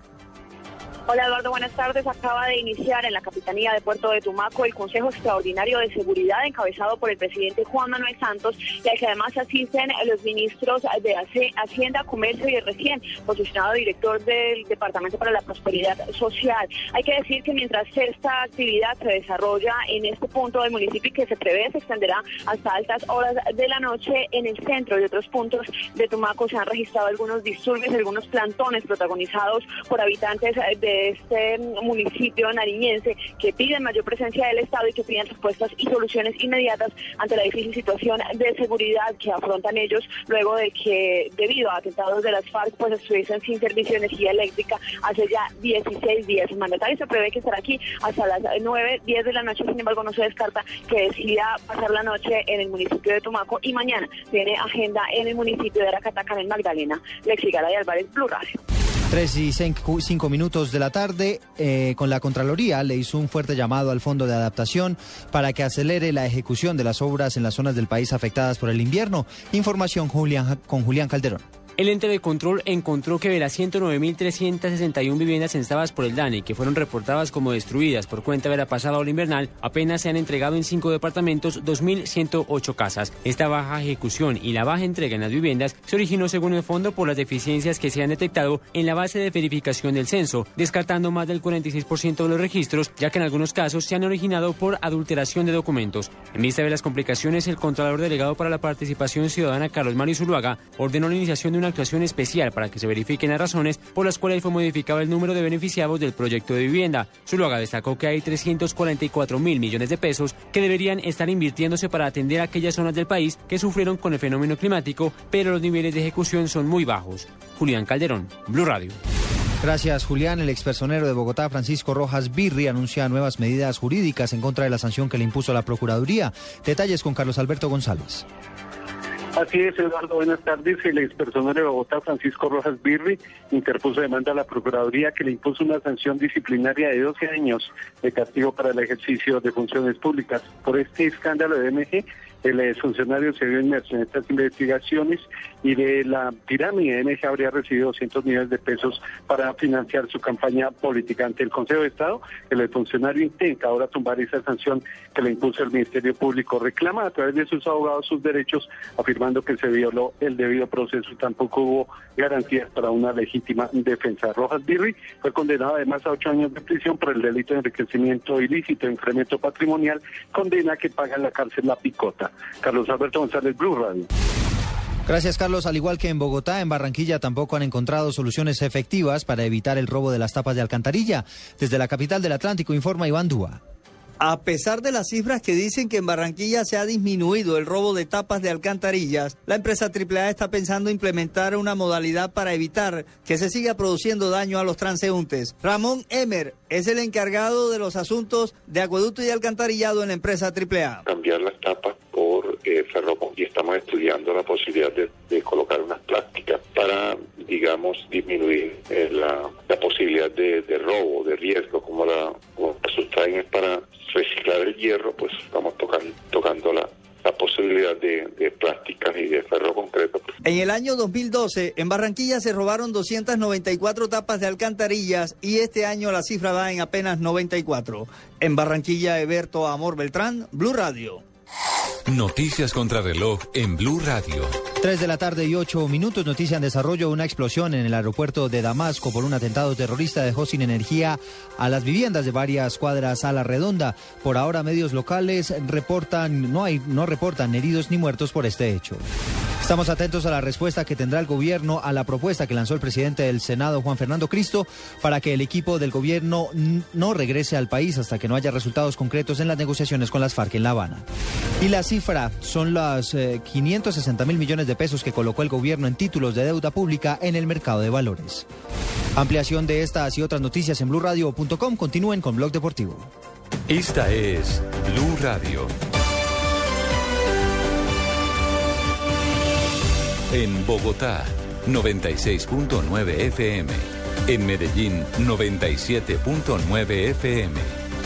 Hola Eduardo, buenas tardes. Acaba de iniciar en la Capitanía de Puerto de Tumaco el Consejo Extraordinario de Seguridad encabezado por el presidente Juan Manuel Santos y al que además asisten los ministros de Hacienda, Comercio y recién posicionado director del Departamento para la Prosperidad Social. Hay que decir que mientras esta actividad se desarrolla en este punto del municipio y que se prevé se extenderá hasta altas horas de la noche en el centro y otros puntos de Tumaco se han registrado algunos disturbios, algunos plantones protagonizados por habitantes de este municipio nariñense que piden mayor presencia del Estado y que piden respuestas y soluciones inmediatas ante la difícil situación de seguridad que afrontan ellos luego de que debido a atentados de las FARC pues estuviesen sin servicio de energía eléctrica hace ya 16 días. El mandatario se prevé que estará aquí hasta las 9, 10 de la noche, sin embargo no se descarta que decida pasar la noche en el municipio de Tumaco y mañana tiene agenda en el municipio de Aracataca en Magdalena. Lexi Garay Álvarez, Blue Radio. Tres y cinco, cinco minutos de la tarde, eh, con la Contraloría le hizo un fuerte llamado al Fondo de Adaptación para que acelere la ejecución de las obras en las zonas del país afectadas por el invierno. Información con Julián Calderón. El ente de control encontró que de las 109.361 viviendas censadas por el DANE que fueron reportadas como destruidas por cuenta de la pasada ola invernal, apenas se han entregado en cinco departamentos 2.108 casas. Esta baja ejecución y la baja entrega en las viviendas se originó según el fondo por las deficiencias que se han detectado en la base de verificación del censo, descartando más del 46% de los registros, ya que en algunos casos se han originado por adulteración de documentos. En vista de las complicaciones, el Contralor Delegado para la Participación Ciudadana, Carlos Mario Zuluaga, ordenó la iniciación de una actuación especial para que se verifiquen las razones por las cuales fue modificado el número de beneficiados del proyecto de vivienda. Zuluaga destacó que hay 344 mil millones de pesos que deberían estar invirtiéndose para atender aquellas zonas del país que sufrieron con el fenómeno climático, pero los niveles de ejecución son muy bajos. Julián Calderón, Blue Radio. Gracias, Julián. El expersonero de Bogotá, Francisco Rojas Birri, anuncia nuevas medidas jurídicas en contra de la sanción que le impuso la Procuraduría. Detalles con Carlos Alberto González. Así es, Eduardo, buenas tardes. El expersonero de Bogotá, Francisco Rojas Birri, interpuso demanda a la Procuraduría que le impuso una sanción disciplinaria de 12 años de castigo para el ejercicio de funciones públicas. Por este escándalo de MG, el funcionario se vio inmerso en estas investigaciones y de la pirámide de MG habría recibido 200 millones de pesos para financiar su campaña política. Ante el Consejo de Estado, el funcionario intenta ahora tumbar esa sanción que le impuso el Ministerio Público. Reclama a través de sus abogados sus derechos, afirmando que se violó el debido proceso y tampoco hubo garantías para una legítima defensa. Rojas Birri fue condenado además a ocho años de prisión por el delito de enriquecimiento ilícito, incremento patrimonial, condena que paga en la cárcel la picota. Carlos Alberto González, Blue Radio. Gracias, Carlos. Al igual que en Bogotá, en Barranquilla tampoco han encontrado soluciones efectivas para evitar el robo de las tapas de alcantarilla. Desde la capital del Atlántico informa Iván Dúa. A pesar de las cifras que dicen que en Barranquilla se ha disminuido el robo de tapas de alcantarillas, la empresa AAA está pensando implementar una modalidad para evitar que se siga produciendo daño a los transeúntes. Ramón Emer es el encargado de los asuntos de acueducto y alcantarillado en la empresa AAA. cambiar las tapas por eh, y estamos estudiando la posibilidad de, colocar unas plásticas para, digamos, disminuir eh, la, la posibilidad de, robo, de riesgo, como la, como la sustraen es para reciclar el hierro, pues estamos tocando, tocando la, la posibilidad de, de plásticas y de ferro concreto. En el año 2012, en Barranquilla se robaron 294 tapas de alcantarillas y este año la cifra va en apenas 94. En Barranquilla, Eberto Amor Beltrán, Blue Radio. Noticias contra reloj en Blue Radio. Tres de la tarde y ocho minutos. Noticia en desarrollo. Una explosión en el aeropuerto de Damasco por un atentado terrorista dejó sin energía a las viviendas de varias cuadras a la redonda. Por ahora, medios locales reportan, no hay, no reportan heridos ni muertos por este hecho. Estamos atentos a la respuesta que tendrá el gobierno a la propuesta que lanzó el presidente del Senado, Juan Fernando Cristo, para que el equipo del gobierno no regrese al país hasta que no haya resultados concretos en las negociaciones con las FARC en La Habana. Y la cifra son los eh, 560 mil millones de pesos que colocó el gobierno en títulos de deuda pública en el mercado de valores. Ampliación de estas y otras noticias en blurradio.com. Continúen con Blog Deportivo. Esta es Blue Radio. En Bogotá, 96.9 FM. En Medellín, 97.9 FM.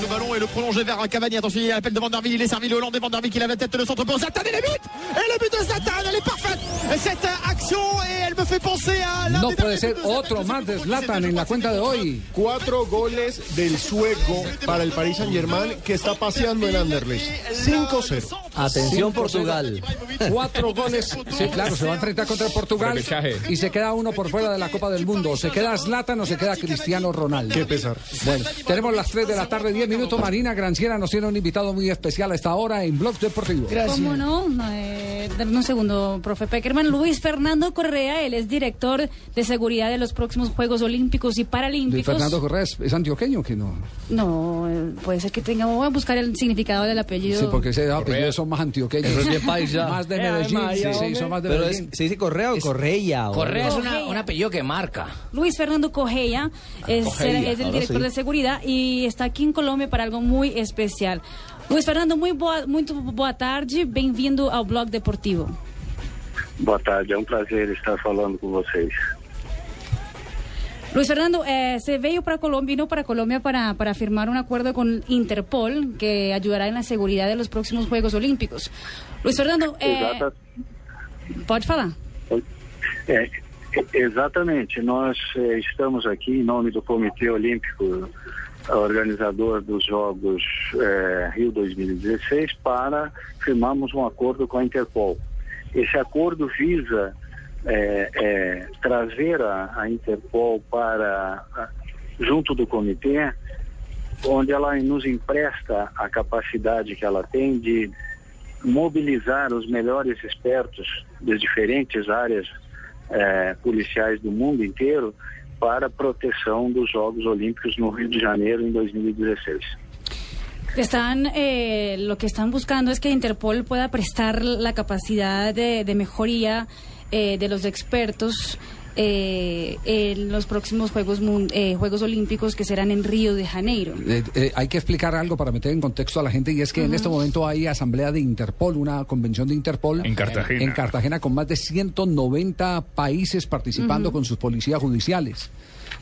Le ballon et le prolonger vers Cavani. Attention, il y a l'appel de Vanderville. Il est servi le Hollandais Vanderville qui lève la tête de centre pour Zlatan et le but Et le but de Zlatan, elle est parfaite Cette action et elle me fait penser à l'un No des puede ser otro más de Zlatan en la cuenta de hoy. Cuatro goles del sueco para el Paris Saint Germain que está paseando en Anderlecht. 5-0. Atención, Portugal. Cuatro goles. Sí, claro, se va a enfrentar contra Portugal y se queda uno por fuera de la Copa del Mundo. Se queda Zlatan o se queda Cristiano Ronaldo. Qué pesar. Bueno, tenemos las 3 de la tarde, 10 minutos. Marina Granciera nos tiene un invitado muy especial a esta hora en Blog Deportivo. ¿Cómo no? No, eh, dame un segundo, profe Peckerman. Luis Fernando Correa, él es director de seguridad de los próximos Juegos Olímpicos y Luis Paralímpicos. Fernando Correa es, es antioqueño que no. No, eh, puede ser que tenga. Voy a buscar el significado del apellido. Sí, porque ese apellido son más antioqueños. Eso es paisa. Más de Eh, ay, Medellín. María, sí, sí, son más de Pero Medellín. es- ¿se dice Correa o Correia? o- Correa es una- Correa. un apellido que marca. Luis Fernando Correa es, Correia, es el director sí. de seguridad y está aquí en Colombia para algo muy especial. Luis Fernando, muy boa, muito boa tarde. Bem-vindo ao Blog Deportivo. Boa tarde, é um prazer estar falando com vocês. Luis Fernando, eh, se veio para Colombia, vino para Colombia para, para firmar un acuerdo con Interpol que ayudará en la seguridad de los próximos Juegos Olímpicos. Luis Fernando, eh, pode falar. É, e- exatamente, nós eh, estamos aqui em nome do Comitê Olímpico organizador dos Jogos eh, Rio 2016 para firmarmos um acordo com a Interpol. Esse acordo visa eh, eh, trazer a, a Interpol para junto do comitê, onde ela nos empresta a capacidade que ela tem de mobilizar os melhores expertos das diferentes áreas policiais do mundo inteiro para a proteção dos Jogos Olímpicos no Rio de Janeiro em 2016. Están, eh, lo que están buscando es que Interpol pueda prestar la capacidad de, de mejoría eh, de los expertos eh, en los próximos Juegos, Mun- eh, Juegos Olímpicos que serán en Río de Janeiro. Eh, eh, hay que explicar algo para meter en contexto a la gente y es que en este momento hay asamblea de Interpol, una convención de Interpol en Cartagena. en Cartagena con más de 190 países participando con sus policías judiciales.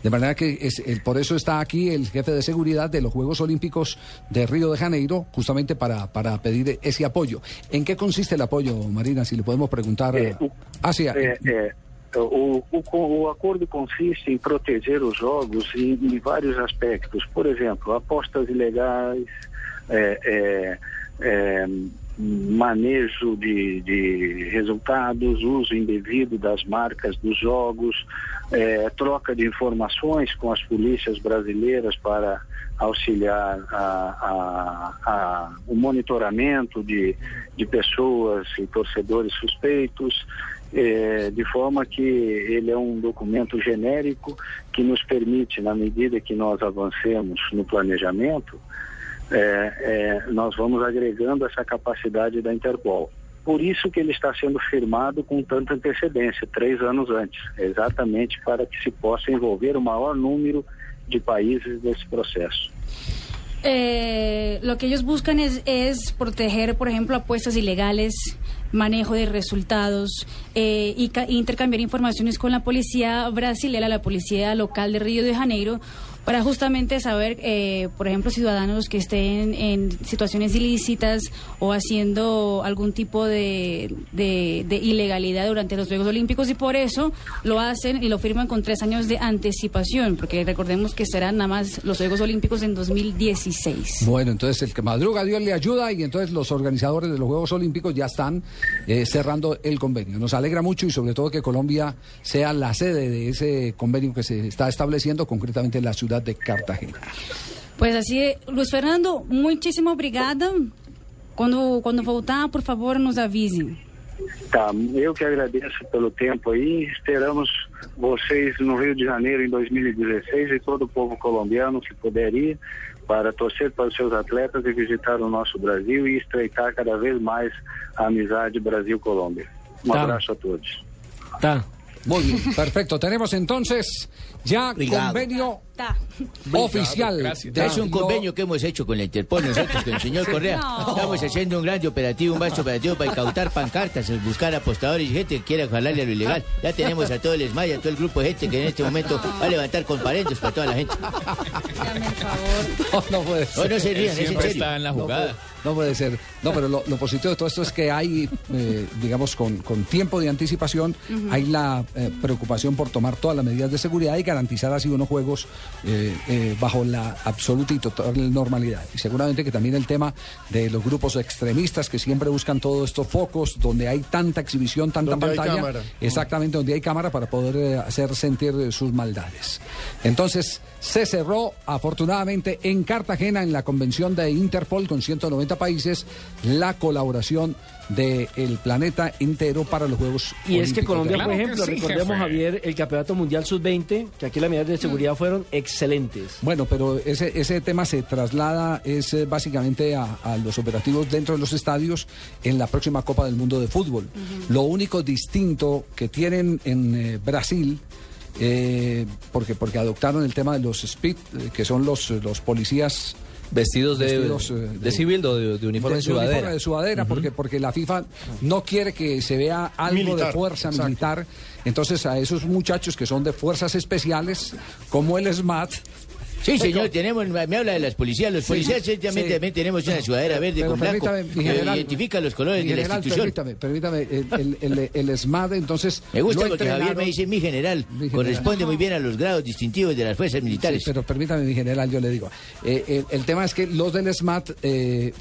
De manera que es, el- por eso está aquí el jefe de seguridad de los Juegos Olímpicos de Río de Janeiro, justamente para, para pedir ese apoyo. ¿En qué consiste el apoyo, Marina? Si le podemos preguntar. É, o, Ah, sí, é, é, o, o, o acordo consiste em proteger os jogos em, em vários aspectos. Por exemplo, apostas ilegais, é, é, é, manejo de, de resultados, uso indevido das marcas dos jogos, é, troca de informações com as polícias brasileiras para auxiliar a, a- a- o monitoramento de, de pessoas e torcedores suspeitos, é, de forma que ele é um documento genérico que nos permite, na medida que nós avancemos no planejamento, é, é, nós vamos agregando essa capacidade da Interpol. Por isso que ele está sendo firmado com tanta antecedência, três anos antes, exatamente para que se possa envolver o maior número de países nesse processo. Eh, lo que ellos buscan es, es proteger, por ejemplo, apuestas ilegales, manejo de resultados eh, y ca- intercambiar informaciones con la policía brasileña, la policía local de Río de Janeiro, para justamente saber, eh, por ejemplo, ciudadanos que estén en situaciones ilícitas o haciendo algún tipo de, ilegalidad durante los Juegos Olímpicos y por eso lo hacen y lo firman con tres años de anticipación, porque recordemos que serán nada más los Juegos Olímpicos en 2016. Bueno, entonces el que madruga Dios le ayuda y entonces los organizadores de los Juegos Olímpicos ya están eh, cerrando el convenio. Nos alegra mucho y sobre todo que Colombia sea la sede de ese convenio que se está estableciendo concretamente en la ciudad de Cartagena. Pues así. Luiz Fernando, muitíssimo obrigada. Quando, quando voltar, por favor, nos avise. Tá, eu que agradeço pelo tempo aí. Esperamos vocês no Rio de Janeiro em 2016 e todo o povo colombiano que puder ir para torcer para os seus atletas e visitar o nosso Brasil e estreitar cada vez mais a amizade Brasil-Colômbia. Um Tá. abraço a todos. Muy bien, perfecto. Tenemos entonces ya Obrigado. convenio oficial. Es un convenio que hemos hecho con la Interpol nosotros, con el señor. Correa. No. Estamos haciendo un gran operativo, un vasto operativo para incautar pancartas, buscar apostadores y gente que quiera jalarle a lo ilegal. Ya tenemos a todo el ESMAD a todo el grupo de gente que en este momento va a levantar comparendos para toda la gente. No, no puede ser. No, no se rían, es en serio. No puede- No puede ser. No, pero lo, lo positivo de todo esto es que hay, eh, digamos, con, con tiempo de anticipación, hay la eh, preocupación por tomar todas las medidas de seguridad y garantizar así unos juegos eh, eh, bajo la absoluta y total normalidad. Y seguramente que también el tema de los grupos extremistas que siempre buscan todos estos focos donde hay tanta exhibición, tanta Donde hay pantalla. cámara. Exactamente, donde hay cámara para poder eh, hacer sentir eh, sus maldades. Entonces, se cerró afortunadamente en Cartagena, en la convención de Interpol con 190 países, la colaboración del planeta entero para los Juegos Y es que Colombia, de por ejemplo, recordemos, Javier, el Campeonato Mundial Sub-20, que aquí las medidas de seguridad fueron excelentes. Bueno, pero ese, ese tema se traslada es eh, básicamente a, a los operativos dentro de los estadios en la próxima Copa del Mundo de Fútbol. Lo único distinto que tienen en eh, Brasil, eh, porque, porque adoptaron el tema de los SPID, eh, que son los, los policías Vestidos de, Vestidos, eh, de civil o de, de uniforme de, de sudadera. uniforme de sudadera, porque, porque la FIFA no quiere que se vea algo Militar, de fuerza exacto. militar. Entonces a esos muchachos que son de fuerzas especiales, como el SMAT. Sí, señor, tenemos, me habla de las policías. Los Sí, policías sí. también tenemos una sudadera verde Pero con blanco general, identifica los colores de la institución. Permítame, permítame, el, el, el, el SMAT, entonces. Me gusta lo porque Javier me dice mi general. general. Corresponde muy bien a los grados distintivos de las fuerzas militares. Sí, pero permítame, mi general, yo le digo. eh, el, tema es que los del SMAT eh,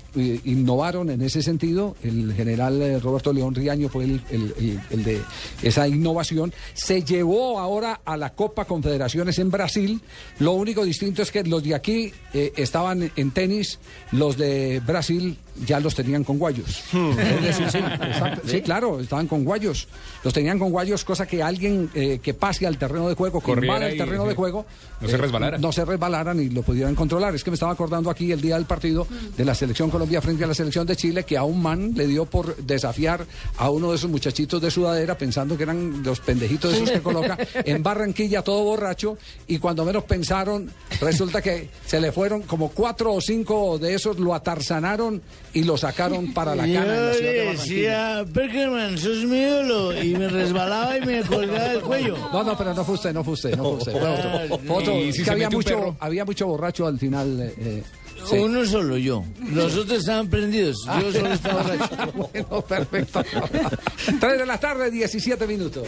innovaron en ese sentido. El general eh, Roberto León Riaño fue el de esa innovación. Se llevó ahora a la Copa Confederaciones en Brasil. Lo único distinto es que los de aquí eh, estaban en tenis, los de Brasil ya los tenían con guayos. Es decir, sí, claro, estaban con guayos. Los tenían con guayos, cosa que alguien eh, que pase al terreno de juego, que invada el y- terreno de juego, No se resbalara. no se resbalaran y lo pudieran controlar. Es que me estaba acordando aquí el día del partido de la selección Colombia frente a la selección de Chile, que a un man le dio por desafiar a uno de esos muchachitos de sudadera, pensando que eran los pendejitos de esos que coloca, en Barranquilla todo borracho, y cuando menos pensaron, resulta que se le fueron como cuatro o cinco de esos, lo atarzanaron y lo sacaron para la cana en la Yo ciudad de decía, Perkerman, sos mi ídolo. Y me resbalaba y me colgaba el cuello. No, no, pero no fue usted, no fue usted, no fue usted. Fue otro. Fue otro. Si que había mucho, había mucho borracho al final. eh, eh, sí. Uno solo yo. Los otros estaban prendidos. Yo solo estaba borracho. bueno, perfecto. 3 de la tarde, 17 minutos.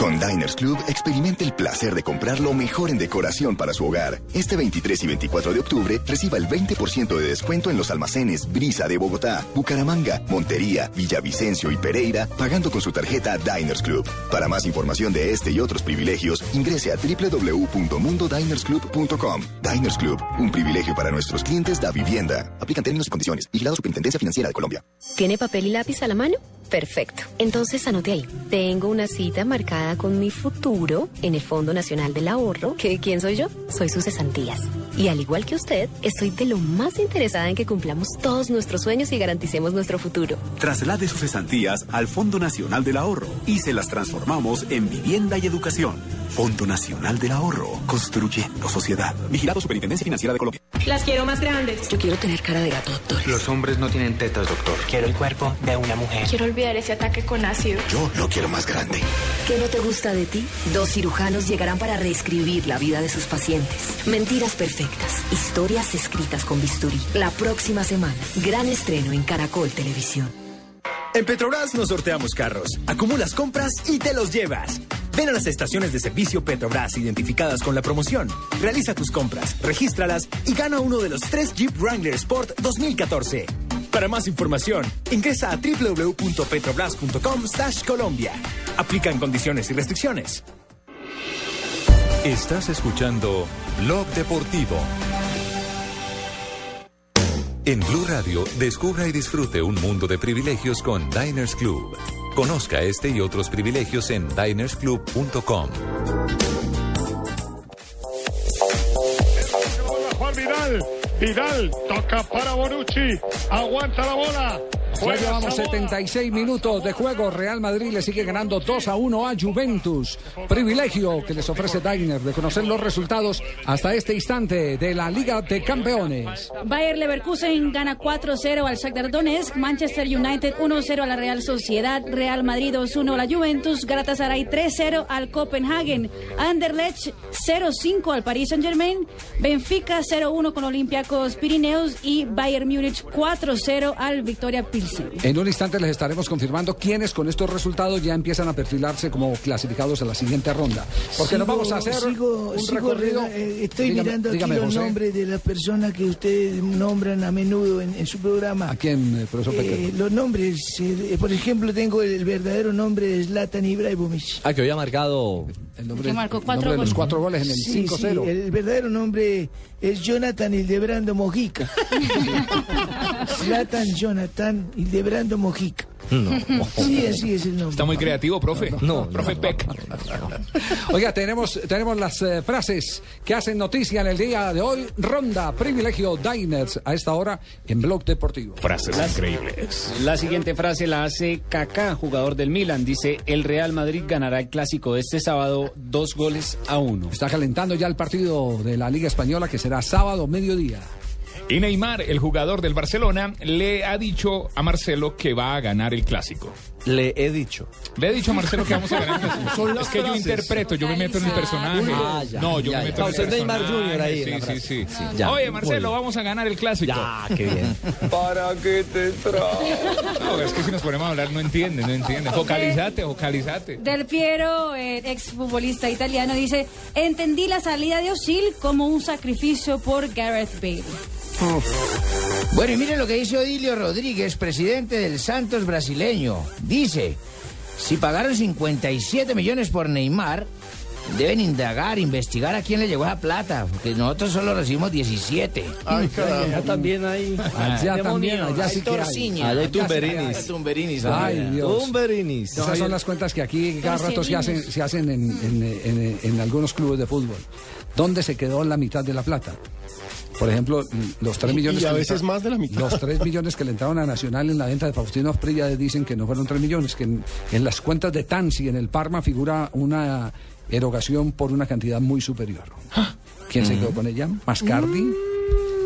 Con Diners Club, experimente el placer de comprar lo mejor en decoración para su hogar. Este 23 y 24 de octubre, reciba el 20% de descuento en los almacenes Brisa de Bogotá, Bucaramanga, Montería, Villavicencio y Pereira, pagando con su tarjeta Diners Club. Para más información de este y otros privilegios, ingrese a www.mundodinersclub.com. Diners Club, un privilegio para nuestros clientes da vivienda. Aplican términos y condiciones. Vigilado Superintendencia Financiera de Colombia. ¿Tiene papel y lápiz a la mano? Perfecto. Entonces anote ahí. Tengo una cita marcada con mi futuro en el Fondo Nacional del Ahorro. ¿Que quién soy yo? Soy sus cesantías. Y al igual que usted, estoy de lo más interesada en que cumplamos todos nuestros sueños y garanticemos nuestro futuro. Traslade sus cesantías al Fondo Nacional del Ahorro y se las transformamos en vivienda y educación. Fondo Nacional del Ahorro, construyendo sociedad. Vigilado Superintendencia Financiera de Colombia. Las quiero más grandes. Yo quiero tener cara de gato, doctor. Los hombres no tienen tetas, doctor. Quiero el cuerpo de una mujer. Quiero olvidar ese ataque con ácido. Yo lo quiero más grande. ¿Qué no te gusta de ti? Dos cirujanos llegarán para reescribir la vida de sus pacientes. Mentiras perfectas. Historias escritas con bisturí. La próxima semana. Gran estreno en Caracol Televisión. En Petrobras nos sorteamos carros, acumulas compras y te los llevas. Ven a las estaciones de servicio Petrobras identificadas con la promoción. Realiza tus compras, regístralas y gana uno de los tres Jeep Wrangler Sport 2014. Para más información, ingresa a www.petrobras.com Colombia. Aplican condiciones y restricciones. Estás escuchando Blog Deportivo. En Blue Radio, descubra y disfrute un mundo de privilegios con Diners Club. Conozca este y otros privilegios en dinersclub.com. Vidal. Toca para Bonucci. Aguanta la bola. Ya llevamos Zamora. 76 minutos de juego. Real Madrid le sigue ganando 2 a 1 a Juventus. Privilegio que les ofrece Diner de conocer los resultados hasta este instante de la Liga de Campeones. Bayer Leverkusen gana 4-0 al Shakhtar Donetsk, Manchester United 1-0 a la Real Sociedad, Real Madrid 2-1 a la Juventus, Galatasaray 3-0 al Copenhagen, Anderlecht 0-5 al Paris Saint-Germain, Benfica 0-1 con Olympiacos Pirineos y Bayern Múnich 4-0 al Victoria Pilsen. En un instante les estaremos confirmando quiénes con estos resultados ya empiezan a perfilarse como clasificados a la siguiente ronda. Porque nos Sigo- vamos a hacer sigo- un sigo recorrido. eh, estoy Dígame- mirando aquí dígame, los José. nombres de las personas que ustedes nombran a menudo en, en su programa. ¿A quién, eh, profesor Eh, Pequeño? los nombres, eh, por ejemplo, tengo el, verdadero nombre de Zlatan Ibrahimovic. Ah, que había marcado. El nombre, Que marcó cuatro de los cuatro goles en el Sí, 5-0. sí, el verdadero nombre es Jonathan Hildebrando Mojica. Zlatan Jonathan Hildebrando Mojica. No. Sí, así es el nombre. Está muy creativo, profe. No, profe Peck. Oiga, tenemos, tenemos las eh, frases que hacen noticia en el día de hoy. Ronda, privilegio, Diners, a esta hora en Blog Deportivo. Frases increíbles. La siguiente frase la hace Kaká, jugador del Milan. Dice, el Real Madrid ganará el clásico de este sábado dos goles a uno. Está calentando ya el partido de la Liga Española que será sábado mediodía. Y Neymar, el jugador del Barcelona, le ha dicho a Marcelo que va a ganar el clásico. Le he dicho. Le he dicho a Marcelo que vamos a ganar el clásico. Son las es que yo interpreto, yo me meto en el personaje. Ah, ya, no, yo ya, me ya. meto en el Neymar personaje. Ahí Sí, sí, sí, Oye, Marcelo, vamos a ganar el clásico. Ya, qué bien. ¿Para qué te traes? No, es que si nos ponemos a hablar no entiende, no entiende. Focalizate, focalizate. Del Piero, eh, exfutbolista italiano, dice, entendí la salida de Osil como un sacrificio por Gareth Bale. Bueno, y miren lo que dice Odilio Rodríguez, presidente del Santos brasileño. Dice, si pagaron 57 millones por Neymar, deben indagar, investigar a quién le llegó esa plata, porque nosotros solo recibimos 17. Ay, carajo. Allá también hay. Allá demonios. también, allá sí que hay. Torciña. Allá hay Allá sí que tumberinis. hay Tumberinis. Ay, también. Dios. Tumberinis. Esas son las cuentas que aquí cada rato se hacen, se hacen en, en- en- en algunos clubes de fútbol. ¿Dónde se quedó la mitad de la plata? Por ejemplo, los 3 Y- millones y a que le veces más de la mitad. Los 3 millones que le entraron a Nacional en la venta de Faustino Asprilla dicen que no fueron 3 millones, que en, en las cuentas de Tansi en el Parma figura una erogación por una cantidad muy superior. ¿Quién se quedó con ella? ¿Mascardi?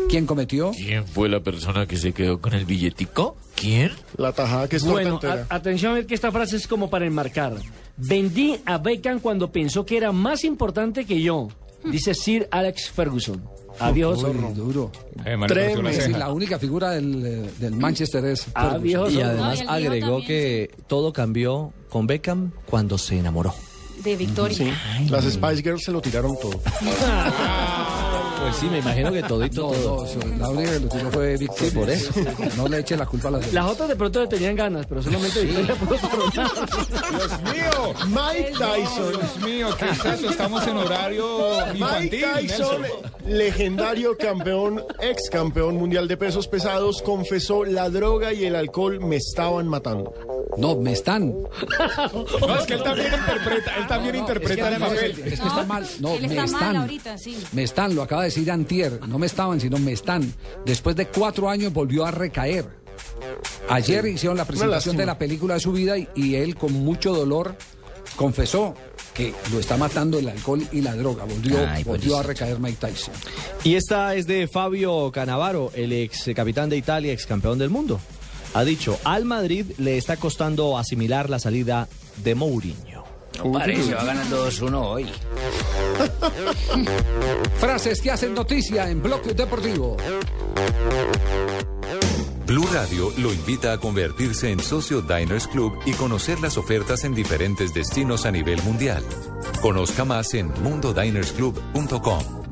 ¿Quién cometió? ¿Quién fue la persona que se quedó con el billetico? ¿Quién? La tajada que es Bueno, a- atención a ver que esta frase es como para enmarcar. Vendí a Beckham cuando pensó que era más importante que yo, dice Sir Alex Ferguson. Adiós, zorro. duro. Eh, Tres la única figura del, eh, del Manchester es Adiós, Ferguson. Y además No, y agregó también, que todo cambió con Beckham cuando se enamoró. De Victoria. Sí, las Spice Girls se lo tiraron todo. Pues sí, me imagino que todito, No, todo. la única que lo tiró fue Victoria. Sí, por eso. No le eche la culpa a las Las otras de pronto le tenían ganas, pero solamente Victoria pudo coronar. Dios mío. Mike Tyson. Dios mío, ¿qué es eso? Estamos en horario Mike infantil, Tyson, Nelson. legendario campeón, ex campeón mundial de pesos pesados, confesó la droga y el alcohol me estaban matando. No, me están. No, es que él también interpreta, él también interpreta el papel. Es que está mal. No, Él me están. ahorita, sí. Me están, lo acaba de decir Antier. No me estaban, sino me están. Después de cuatro años volvió a recaer. Ayer hicieron la presentación de la película de su vida y, y él con mucho dolor confesó que lo está matando el alcohol y la droga. Volvió, Ay, volvió a recaer Mike Tyson. Y esta es de Fabio Canavaro, el ex capitán de Italia, ex campeón del mundo. Ha dicho, al Madrid le está costando asimilar la salida de Mourinho. No parece, va ganando 2-1 hoy. Frases que hacen noticia en Bloque Deportivo. Blue Radio lo invita a convertirse en socio Diners Club y conocer las ofertas en diferentes destinos a nivel mundial. Conozca más en mundodinersclub.com.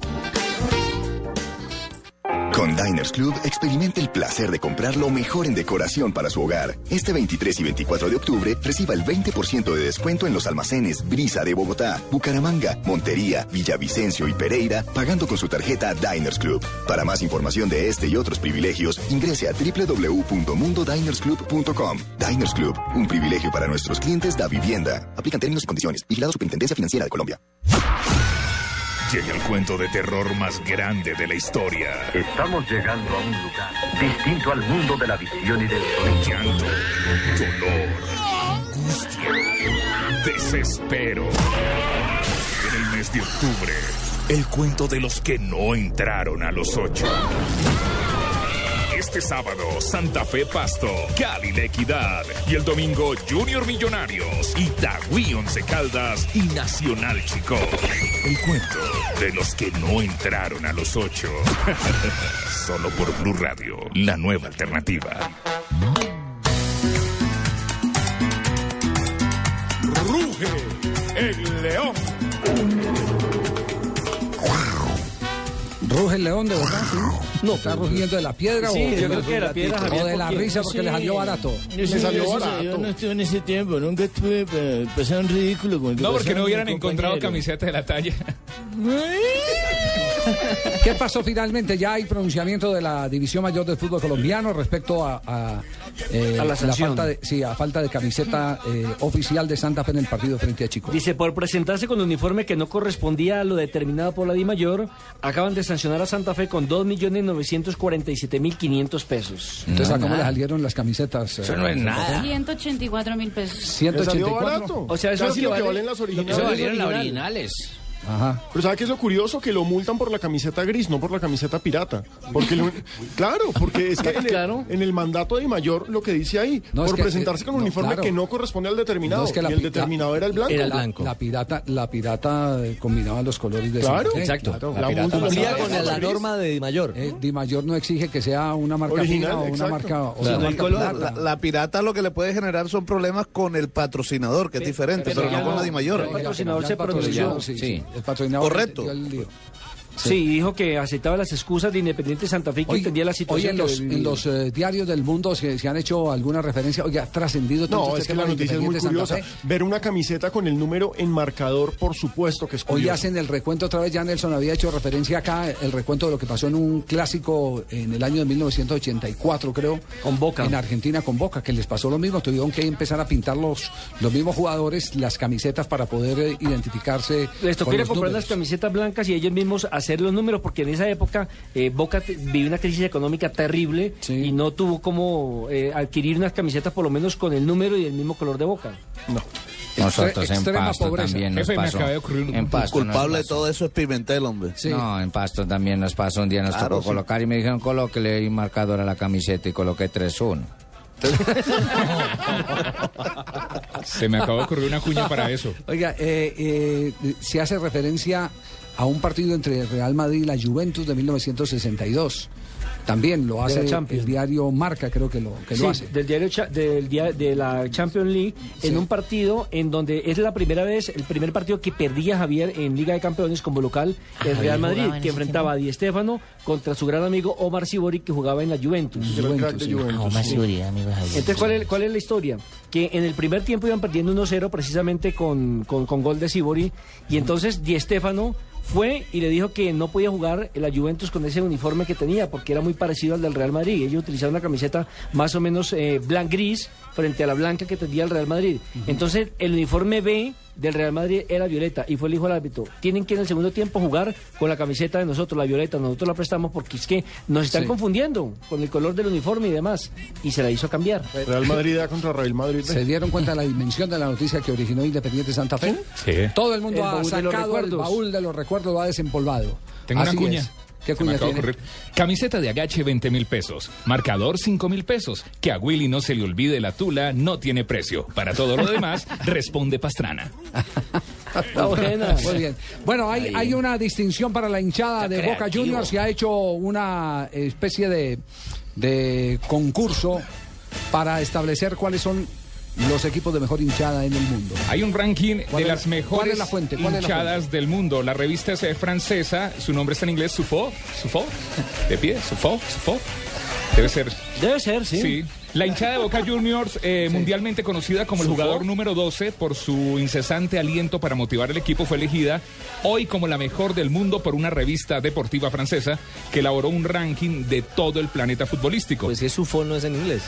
Con Diners Club experimente el placer de comprar lo mejor en decoración para su hogar. Este 23 y 24 de octubre reciba el 20% de descuento en los almacenes Brisa de Bogotá, Bucaramanga, Montería, Villavicencio y Pereira, pagando con su tarjeta Diners Club. Para más información de este y otros privilegios, ingrese a www.mundodinersclub.com. Diners Club, un privilegio para nuestros clientes da vivienda. Aplican términos y condiciones. Vigilado Superintendencia Financiera de Colombia. Llega el cuento de terror más grande de la historia. Estamos llegando a un lugar distinto al mundo de la visión y del sonido. Llanto, dolor, angustia, desespero. En el mes de octubre, el cuento de los que no entraron a los ocho. Este sábado, Santa Fe Pasto, Cali La Equidad. Y el domingo, Junior Millonarios, Itagüí Once Caldas y Nacional Chico. El cuento de los que no entraron a los ocho. Solo por Blue Radio, la nueva alternativa. Ruge el león. Ruge el león de verdad, sí. No, está rugiendo de la piedra Sí, o, yo creo que la piedra, o de la porque- risa porque sí. le salió barato. Yo sí, salió a barato. Dios, no estuve en ese tiempo, nunca estuve pasar un ridículo No, porque pasaron no hubieran encontrado compañeros. camiseta de la talla. ¿Qué pasó finalmente? Ya hay pronunciamiento de la División Mayor del Fútbol Colombiano respecto a, a, eh, A la sanción. falta de, sí, a falta de camiseta eh, oficial de Santa Fe en el partido frente a Chico. Dice, por presentarse con uniforme que no correspondía a lo determinado por la DIMAYOR, acaban de sancionar a Santa Fe con 2.947.500 pesos. Entonces, ¿a cómo le salieron las camisetas? Eso no es nada. 184 mil pesos. Le salió 184. barato. O sea, eso es lo que que vale- valen las originales. Eso valieron las original. originales. Ajá. Pero ¿sabe qué es lo curioso? Que lo multan por la camiseta gris, no por la camiseta pirata. Porque lo- claro, porque es que en el, Claro. en el mandato de mayor lo que dice ahí, No, es por que, presentarse eh, con un no, uniforme claro. que no corresponde al determinado. No, es que la y el determinado la- era el blanco. Era el La, blanco. la pirata, la pirata eh, combinaba los colores de Claro. Fe, Exacto. claro. La La pirata multa cumplía con por la norma de Mayor. Eh, Di Mayor no exige que sea una marca Original, o una marca, o Claro. una El marca La, pirata. la pirata lo que le puede generar son problemas con el patrocinador, que es diferente, pero, no con la Dimayor. El patrocinador se pronunció. sí. El patrocinador Correcto. dio el lío. Sí, dijo que aceptaba las excusas de Independiente Santa Fe y que Hoy, entendía la hoy situación. en que los, en los eh, diarios del mundo se, se han hecho alguna referencia. Oye, ha trascendido tanto No, este es que tema la de noticia es muy Independiente Santa curiosa. Fe. Ver una camiseta con el número en marcador, por supuesto que es Hoy curioso. hacen el recuento otra vez, ya Nelson había hecho referencia acá, el recuento de lo que pasó en un clásico en el año de 1984, creo. Con Boca. En Argentina con Boca, que les pasó lo mismo, tuvieron que empezar a pintar los, los mismos jugadores las camisetas para poder eh, identificarse. Les tocó comprar números. las camisetas blancas y ellos mismos hacer los números, porque en esa época eh, Boca vivió una crisis económica terrible y no tuvo como eh, adquirir unas camisetas por lo menos con el número y el mismo color de Boca. No. Nosotros en Pasto pobreza. también nos Jefe, pasó. acaba de ocurrir un- En Pasto culpable de todo eso es Pimentel, hombre. No, en Pasto también nos pasó. Un día nos Claro, tocó sí. colocar y me dijeron, colóquele ahí marcador a la camiseta y coloqué 3-1. Se me acaba de ocurrir una cuña para eso. Oiga, eh, eh, se hace referencia a un partido entre el Real Madrid y la Juventus de 1962. También lo hace Champions. el diario Marca, creo que lo, que Sí, lo hace. del diario cha- del dia- de la Champions League en un partido en donde es la primera vez, el primer partido que perdía Javier en Liga de Campeones como local el Javier Real Madrid, que enfrentaba a Di Stéfano contra su gran amigo Omar Sibori que jugaba en la Juventus. Ah, Omar Sibori, amigo Javier. Entonces, ¿cuál es, ¿cuál es la historia? Que en el primer tiempo iban perdiendo 1-0 precisamente con, con, con gol de Sibori y entonces Di Stéfano fue y le dijo que no podía jugar la Juventus con ese uniforme que tenía porque era muy parecido al del Real Madrid. Ellos utilizaron una camiseta más o menos eh, blanc gris frente a la blanca que tenía el Real Madrid. Entonces el uniforme B del Real Madrid era violeta y fue el hijo del árbitro. Tienen que en el segundo tiempo jugar con la camiseta de nosotros, la violeta. Nosotros la prestamos porque es que nos están Sí. confundiendo con el color del uniforme y demás. Y se la hizo cambiar. Real Madrid contra Real Madrid. ¿Se dieron cuenta de la dimensión de la noticia que originó Independiente Santa Fe? Sí. Todo el mundo El ha baúl de los sacado el recuerdos. baúl de los recuerdos, lo ha desempolvado. Tengo Así una cuña. es. ¿Qué Se me cuña acaba de tiene? ocurrir. Camiseta de agache 20 mil pesos. Marcador 5 mil pesos. Que a Willy no se le olvide la tula, no tiene precio. Para todo lo demás, responde Pastrana. Está buena. Muy bien. Bueno, hay, hay una distinción para la hinchada de Boca. Juniors. Se ha hecho una especie de, de concurso para establecer cuáles son los equipos de mejor hinchada en el mundo. Hay un ranking ¿Cuál de es- las mejores hinchadas del mundo. La revista es eh, francesa, su nombre está en inglés, Sufo, Sufo, de pie, Sufo, Sufo. Debe ser. Debe ser, sí. Sí. La hinchada de Boca Juniors, eh, mundialmente conocida como el jugador número 12 por su incesante aliento para motivar al equipo, fue elegida hoy como la mejor del mundo por una revista deportiva francesa que elaboró un ranking de todo el planeta futbolístico. Pues es su no es en inglés.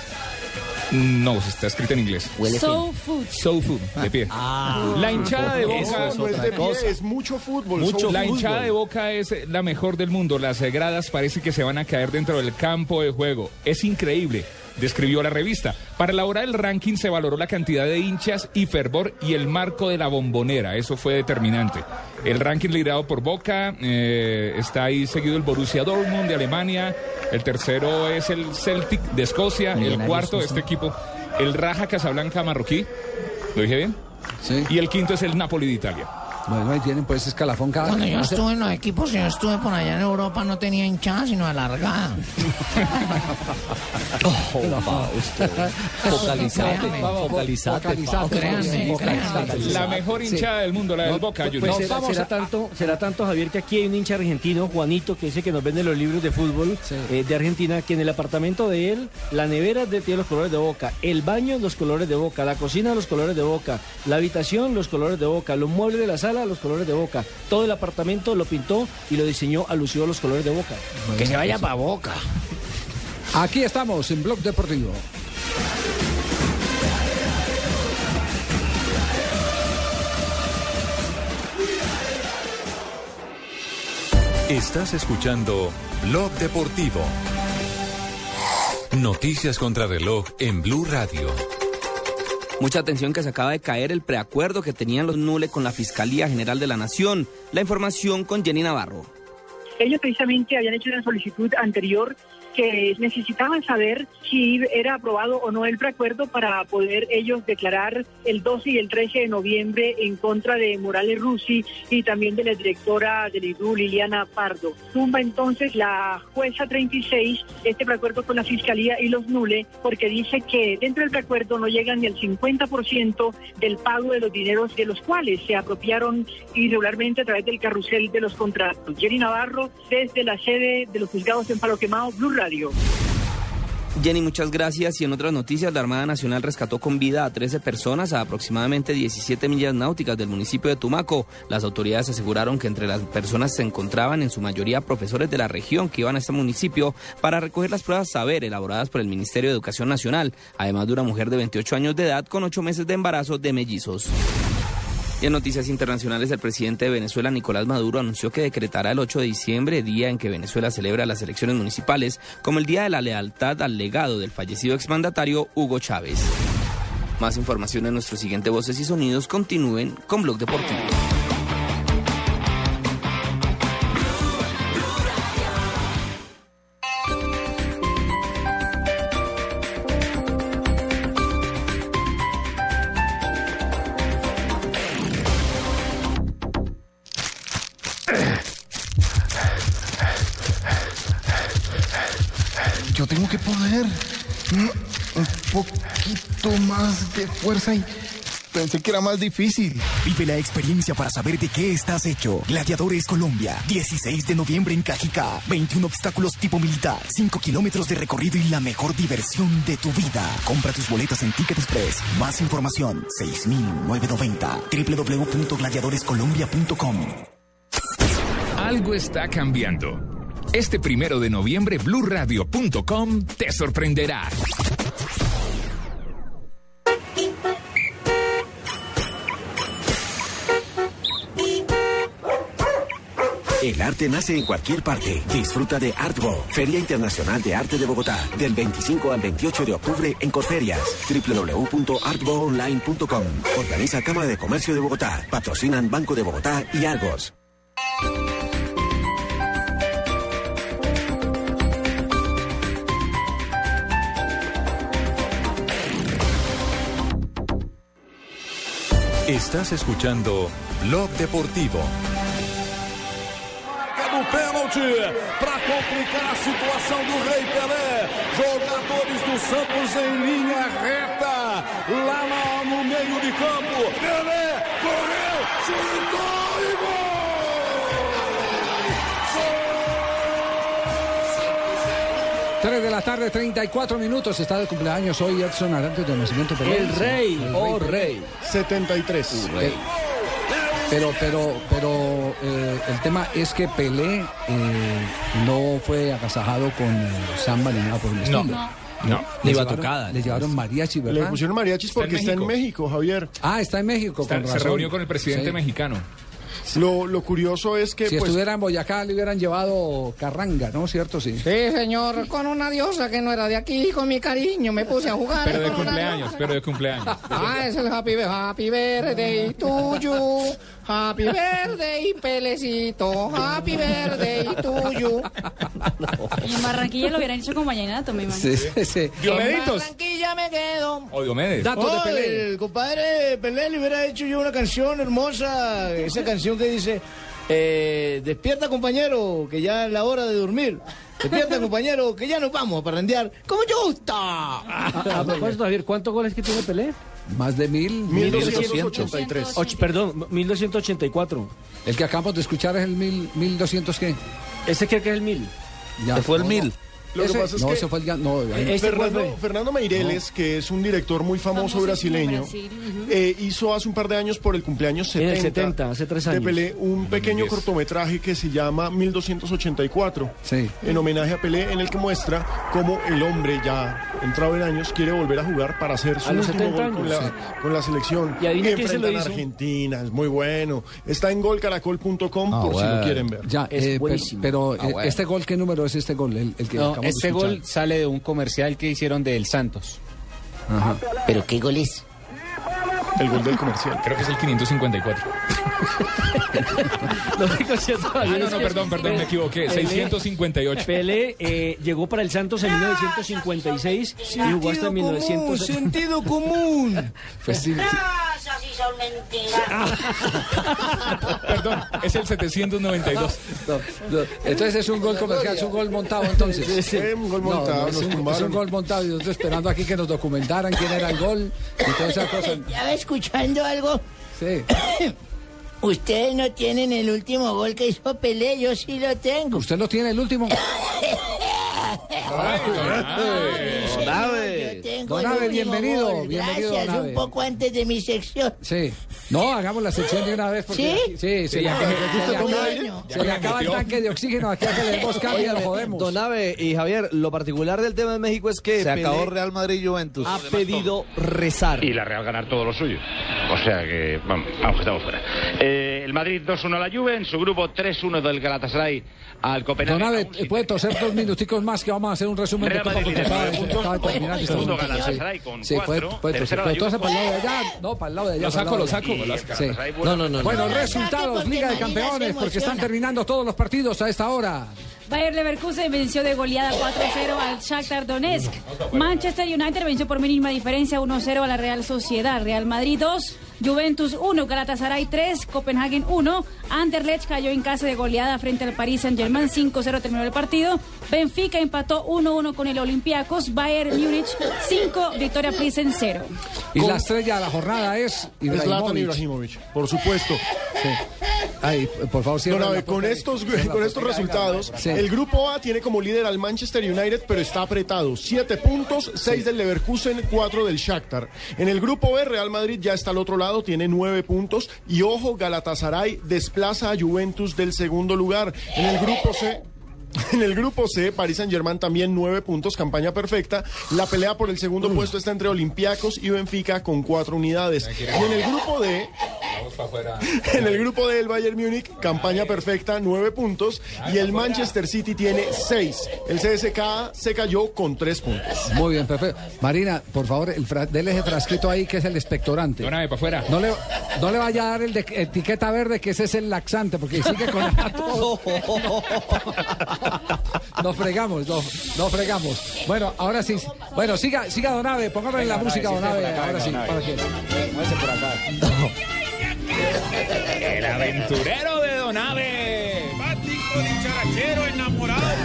No, está escrito en inglés. Soul food. Soul Food, de pie. Ah. la hinchada de Boca no es de pie, es mucho fútbol. Mucho, la fútbol. hinchada de Boca es eh, la mejor del mundo. Las eh, gradas parece que se van a caer dentro del campo de juego. Es increíble, describió la revista. Para elaborar el ranking se valoró la cantidad de hinchas y fervor y el marco de la bombonera. Eso fue determinante. El ranking liderado por Boca eh, está ahí seguido el Borussia Dortmund de Alemania. El tercero es el Celtic de Escocia. El cuarto, este equipo, el Raja Casablanca marroquí. ¿Lo dije bien? Sí. Y el quinto es el Napoli de Italia. Bueno, ahí tienen pues escalafón cada Cuando yo estuve en los equipos yo estuve por allá en Europa no tenía hinchada sino alargada. Créame. focalizate. Focalizate, Créanme, focalizate. créanme. La mejor hinchada del mundo, la del Boca Pues Juniors. será, vamos será a- tanto, será tanto, Javier, que aquí hay un hincha argentino, Juanito, que dice que nos vende los libros de fútbol eh, de Argentina, que en el apartamento de él, la nevera de, tiene los colores de boca, el baño los colores de boca, la cocina los colores de boca, la habitación los colores de boca, los muebles de la sala los colores de boca. Todo el apartamento lo pintó y lo diseñó alusivo a los colores de boca. Que se vaya para boca. Aquí estamos en Blog Deportivo. Estás escuchando Blog Deportivo. Noticias contra reloj en Blue Radio. Mucha atención que se acaba de caer el preacuerdo que tenían los Nule con la Fiscalía General de la Nación. La información con Jenny Navarro. Ellos precisamente habían hecho una solicitud anterior que necesitaban saber si era aprobado o no el preacuerdo para poder ellos declarar el 12 y el 13 de noviembre en contra de Morales Rusi y también de la directora del IDU, Liliana Pardo. Tumba entonces la jueza 36 este preacuerdo con la Fiscalía y los Nule porque dice que dentro del preacuerdo no llegan ni el 50% del pago de los dineros de los cuales se apropiaron irregularmente a través del carrusel de los contratos. Jenny Navarro, desde la sede de los juzgados en Palo Quemado, Blue. Jenny, muchas gracias. Y en otras noticias, la Armada Nacional rescató con vida a 13 personas a aproximadamente 17 millas náuticas del municipio de Tumaco. Las autoridades aseguraron que entre las personas se encontraban en su mayoría profesores de la región que iban a este municipio para recoger las pruebas saber elaboradas por el Ministerio de Educación Nacional, además de una mujer de 28 años de edad con 8 meses de embarazo de mellizos. En noticias internacionales, el presidente de Venezuela, Nicolás Maduro, anunció que decretará el 8 de diciembre, día en que Venezuela celebra las elecciones municipales, como el Día de la Lealtad al legado del fallecido exmandatario Hugo Chávez. Más información en nuestro siguiente Voces y Sonidos. Continúen con Blog Deportivo. De fuerza y pensé que era más difícil. Vive la experiencia para saber de qué estás hecho. Gladiadores Colombia, 16 de noviembre en Cajicá. 21 obstáculos tipo militar, 5 kilómetros de recorrido y la mejor diversión de tu vida. Compra tus boletas en Ticket Express. Más información, 6990. www.gladiadorescolombia.com. Algo está cambiando. Este primero de noviembre, BlueRadio.com te sorprenderá. El arte nace en cualquier parte. Disfruta de Artbo, Feria Internacional de Arte de Bogotá, del 25 al 28 de octubre en Corferias. www.artboonline.com. Organiza Cámara de Comercio de Bogotá. Patrocinan Banco de Bogotá y Argos. Estás escuchando Blog Deportivo. Pênalti para complicar a situação do Rei Pelé. Jogadores do Santos em linha reta, lá no, meio de campo. Pelé correu, chutou e gol! 3 de la tarde, 34 minutos. Está de cumpleaños hoy Edson Arantes de Nacimiento Pelé. El rey, oh rey. 73. Pero, pero, pero eh, el tema es que Pelé eh, no fue agasajado con eh, samba ni nada por el No. estilo. No. No. Le llevaron- batucada. Le llevaron mariachi, ¿verdad? Le pusieron mariachis porque está en México, Javier. Ah, está en México, Está- con se reunió con el presidente Sí. mexicano. Lo, lo curioso es que Si pues, estuviera en Boyacá le hubieran llevado carranga, ¿no? ¿Cierto? Sí. Sí, señor, con una diosa que no era de aquí, con mi cariño me puse a jugar. Pero de cumpleaños, pero de cumpleaños. Ah, es el happy, happy birthday tuyo, happy birthday pelecito, happy birthday tuyo. Y en Barranquilla lo hubieran hecho con vallenato, me imagino. Sí, sí, sí. En. Barranquilla me quedo. O Diomedes. Oh, El compadre Pelé le hubiera hecho yo una canción hermosa, esa canción que dice, eh, despierta compañero, que ya es la hora de dormir. Despierta compañero, que ya nos vamos a parrandear. ¡Como yo gusta! A, a propósito, Javier, ¿cuántos goles que tiene Pelé? Más de mil. 1283. Och- perdón, 1284. El que acabamos de escuchar es el mil, 1200 qué. Ese creo que es el 1000. Ya. Fue el No, mil. No. Lo que Ese- pasa es no, que- ese fue el... No, Fernando, fue- Fernando Meireles, que es un director muy famoso brasileño, Brasil, eh, hizo hace un par de años por el cumpleaños En 70, el 70, hace tres de años. Pelé un pequeño 2010. cortometraje que se llama 1284, Sí. en homenaje a Pelé, en el que muestra cómo el hombre ya entrado en años quiere volver a jugar para hacer su último 70 gol con la, con la selección. ¿Y enfrentan a hizo? Argentina, es muy bueno. Está en golcaracol.com Ah, por si lo quieren ver. Ya, Es eh, buenísimo. pero, Ah, eh, bueno. este gol, ¿qué número es este gol? El, el que No, este gol sale de un comercial que hicieron del Santos. Ajá. ¿Pero qué gol es? El gol del comercial. Creo que es el 554. Lo que es cierto, Ah, no, no, perdón, perdón, Pelé- me equivoqué. Pelé- 658. Pelé eh, llegó para el Santos en 1956 y jugó hasta Sentido común, 1900. sentido común. Pues sí, sí. Sí son mentiras. Perdón, es el 792. No, no. Entonces es un gol comercial, es un gol montado entonces. Eh, un gol No, no, montado, es, un, es un gol montado y nosotros esperando aquí que nos documentaran quién era el gol y toda esa cosa. ¿Estaba escuchando algo? Sí. Ustedes no tienen el último gol que hizo Pelé, yo sí lo tengo. ¿Usted lo tiene el último? Don Abe. tengo Don Abe, bienvenido, gol. bienvenido, Gracias, don Abe. un poco antes de mi sección. Sí. No, hagamos la sección de una vez porque ¿Sí? sí, se, le, ya se que- le- ¿Gusta se le tomar acaba- el tanque de oxígeno aquí que le demos cambio lo jodemos. Don Abe y Javier, lo particular del tema de México es que Se acabó Real Madrid y Juventus. ha pedido rezar. Y la Real ganar todo lo suyo. O sea que, vamos, vamos que estamos fuera. Eh, el Madrid 2-1 a la Juve, en su grupo 3-1 del Galatasaray al Copenhague. Don Abe, ¿puede toser dos minuticos más que vamos a hacer un resumen de Real Madrid porque acaba de- puntos. acaba de terminar este Segundo momento. Galatasaray Sí. con Sí, puede, cuatro. puede toser, pero para el lado de allá. No, para el lado de allá. Lo saco, lo saco. Sí. No, no, no. Bueno, no. resultados, porque Liga de Campeones, porque están terminando todos los partidos a esta hora. Bayer Leverkusen venció de goleada 4-0 al Shakhtar Donetsk. Manchester United venció por mínima diferencia 1-0 a la Real Sociedad. Real Madrid 2, Juventus 1, Galatasaray 3, Copenhagen 1. Anderlecht cayó en casa de goleada frente al Paris Saint-Germain 5-0 terminó el partido. Benfica empató 1-1 con el Olympiacos. Bayern Múnich 5, Victoria Pilsen 0. Y la estrella de la jornada es Ibrahimovic. Ibrahimovic, por supuesto. Sí. Ay, por favor, cierra Abe, la con estos, la con estos resultados, Sí. el grupo A tiene como líder al Manchester United, pero está apretado. Siete puntos, seis del Leverkusen, cuatro del Shakhtar. En el grupo B, Real Madrid ya está al otro lado, tiene nueve puntos. Y ojo, Galatasaray desplaza a Juventus del segundo lugar. En el grupo C... En el grupo C, Paris Saint Germain también nueve puntos, campaña perfecta. La pelea por el segundo puesto está entre Olympiacos y Benfica con cuatro unidades. Y en el grupo D, En el grupo del Bayern Múnich, campaña perfecta, nueve puntos. Y el Manchester City tiene seis. El CSKA se cayó con tres puntos. Muy bien, perfecto. Marina, por favor, el fra- dele ese frasquito ahí que es el expectorante. Donave, para afuera. No le, no le vaya a dar el de etiqueta verde que ese es el laxante, porque sigue con todo. Nos fregamos, nos, nos fregamos. Bueno, ahora sí. Bueno, siga, siga Donave, póngale la Venga, música, Donave, Donave. sí, acá, Ahora sí, Donave. para que. Muévese por acá. El aventurero de Donave. dicharachero enamorado.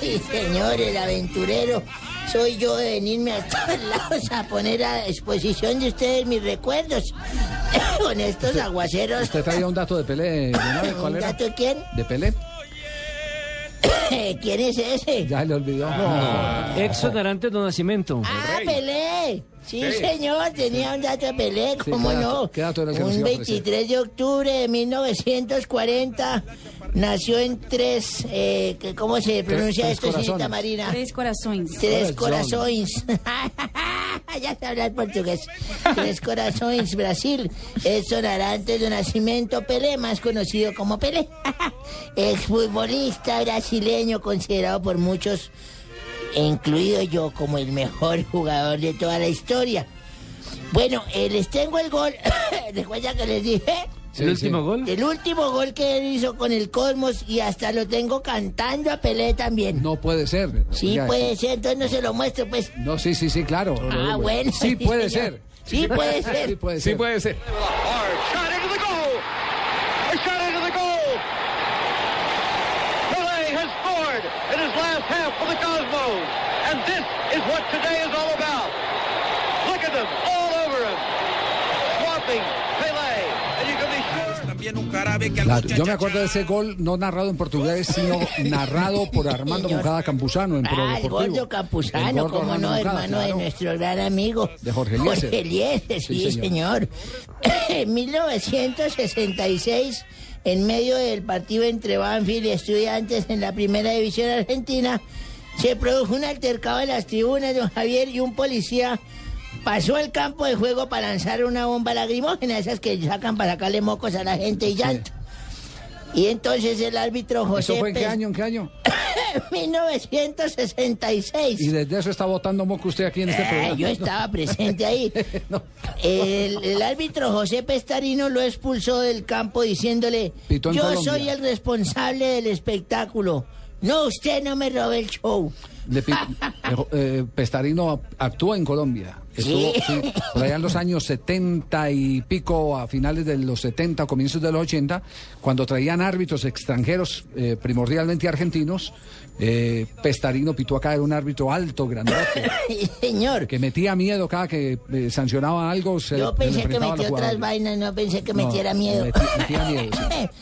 Sí, señor, el aventurero. Soy yo de venirme a todos lados a poner a exposición de ustedes mis recuerdos. Con estos aguaceros. Usted traía un dato de Pelé, Donave, ¿cuál ¿Un era? dato de quién? ¿De Pelé? ¿Quién es ese? Ya le olvidó. Arantes do Nascimento. Ah, Pelé. Sí, Sí. señor, tenía un dato de Pelé, Sí, ¿cómo ¿qué dato- no? qué dato era el que nos Un iba a ofrecer? 23 de octubre de 1940 nació en tres, eh, ¿cómo se pronuncia tres esto, señorita. Marina? Tres corazones. Tres corazones. ya sé hablar portugués. Tres corazones, Brasil. Edson Arantes de Nacimiento Pelé, más conocido como Pelé. Exfutbolista brasileño considerado por muchos, incluido yo, como el mejor jugador de toda la historia. Bueno, eh, les tengo el gol. ¿Recuerda que les dije? ¿El último gol? El último gol que él hizo con el Cosmos y hasta lo tengo cantando a Pelé también. No puede ser. Sí, puede ser, entonces no se lo muestro, pues. No, sí, sí, sí, claro. Ah, bueno. Sí puede ser. Sí puede ser. Sí puede Sí ser. puede ser. Is what today is all about. Look at them, all over him. Swapping Pelé. And you can be sure. Claro, yo me acuerdo de ese gol no narrado en portugués, sino narrado por Armando Moncada Campuzano en Pro Ah, el Deportivo. gordo El Campuzano, gordo como Armando no, Moncada, hermano de claro. nuestro gran amigo. De Jorge Eliezer. Jorge Eliezer, sí, Sí, señor. En 1966, en medio del partido entre Banfield y Estudiantes en la primera división argentina, se produjo un altercado en las tribunas, don Javier, y un policía pasó al campo de juego para lanzar una bomba lacrimógena, esas que sacan para sacarle mocos a la gente y llanto. Y entonces el árbitro José ¿Eso fue en qué año? ¿En qué año? 1966. Y desde eso está votando moco usted aquí en este Eh, programa. yo estaba presente ahí. el, el árbitro José Pestarino lo expulsó del campo diciéndole, yo Colombia". soy el responsable del espectáculo. No, usted no me robe el show. Pi- eh, eh, Pestarino actúa en Colombia. Estuvo Sí. sí, por allá en los años 70 y pico, a finales de los 70, comienzos de los 80, cuando traían árbitros extranjeros, eh, primordialmente argentinos. Eh, Pestarino pitó acá, era un árbitro alto, grandote, Señor, que metía miedo cada que eh, sancionaba algo. Se, yo se pensé que enfrentaba a metió los otras vainas, no pensé que No, metiera miedo. meti- metía miedo,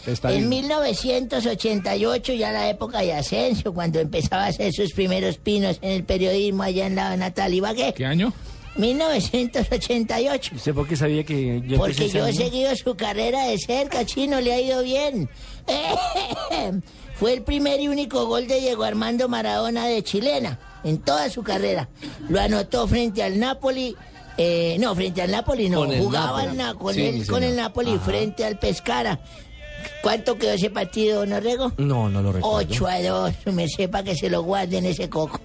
sí. En 1988, ya la época de Asensio, cuando empezaba a hacer sus primeros pinos en el periodismo allá en la Natal Ibagué. ¿Qué año? ¿Usted 1988. por qué sabía que yo Porque yo he seguido su carrera de cerca, chino, le ha ido bien. Fue el primer y único gol de Diego Armando Maradona de chilena en toda su carrera. Lo anotó frente al Napoli. eh, no, frente al Napoli no, Con el jugaba Napoli. con, Sí, el, con el Napoli Ajá. frente al Pescara. ¿Cuánto quedó ese partido, Norrego? No, no lo recuerdo. 8 a 2, me sepa que se lo guarden ese coco.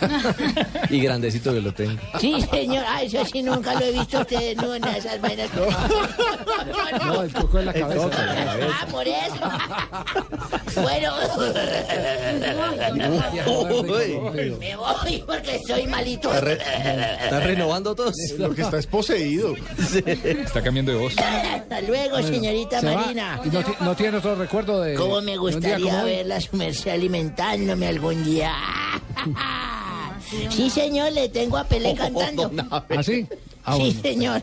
Y grandecito que lo tengo. Sí, señor, ah, eso sí nunca lo he visto usted no, en esas vainas. No, el coco en la cabeza. Ah, por eso. Bueno. Me voy porque estoy malito. Está, re- está renovando todos. Lo que está es poseído. Está cambiando de voz. Hasta luego, señorita Se Marina. y no, no tiene otro recuerdo de. ¿Cómo me gustaría verla su merced alimentándome algún día? Sí, señor, le tengo a Pelé cantando. ¿Ah, sí? Ah, Sí, bueno. señor.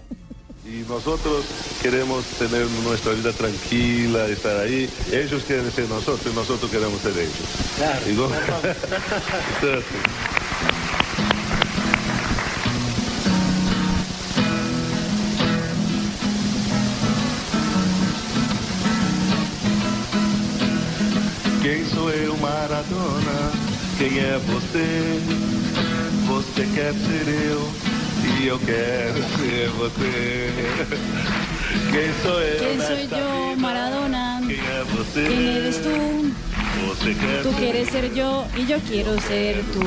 Y nosotros queremos tener nuestra vida tranquila, estar ahí. Ellos quieren ser nosotros y nosotros queremos ser ellos. Y no- Quem sou eu, Maradona? Quem é você? Você quer ser eu? E E eu? ¿Quién soy yo? Maradona? ¿Quién eres tú? Tú quieres ser yo y yo quiero ser tú.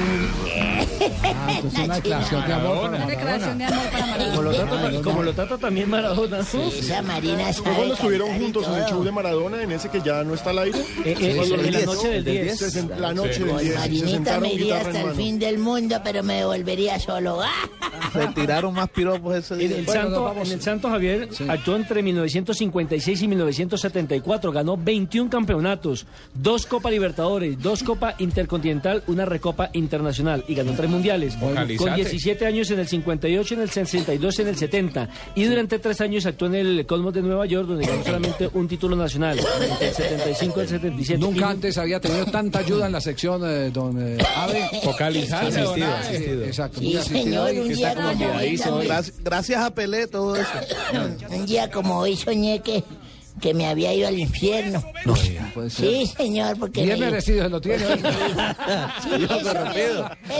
Ah, entonces una declaración de amor para Una declaración de Maradona. amor para Maradona. Como lo trata, como lo trata también Maradona. Esa Marina sabe lo estuvieron juntos en el show de Maradona, en ese que ya no está al aire. Eh, eh, Cuando en la noche del 10. se sen- La noche del Con 10. y se Marinita me iría hasta en el fin del mundo, pero me devolvería solo. ¡Ah! Se tiraron más piropos ese En día. el, Bueno, Santo, en el Santo Javier actuó entre 1956 y 1974, ganó 21 campeonatos, dos Copa Libertadores, dos Copa Intercontinental, una Recopa Internacional y ganó tres mundiales. Vocalizate. Con 17 años en el 58, en el 62, en el 70 y durante tres años actuó en el Cosmos de Nueva York, donde ganó solamente un título nacional, entre el 75 y el 77. Nunca Y- antes había tenido tanta ayuda en la sección, eh, don eh, Asistido, Abe. asistido. Exacto. Sí, muy asistido señor, hoy. un Que día está como como hoy olvidadizo también. hoy. Gracias, gracias a Pelé, todo eso. Un día como hoy soñé que, que me había ido al infierno. No. Sí, señor, porque... Bien me- merecido se lo tiene. Sí,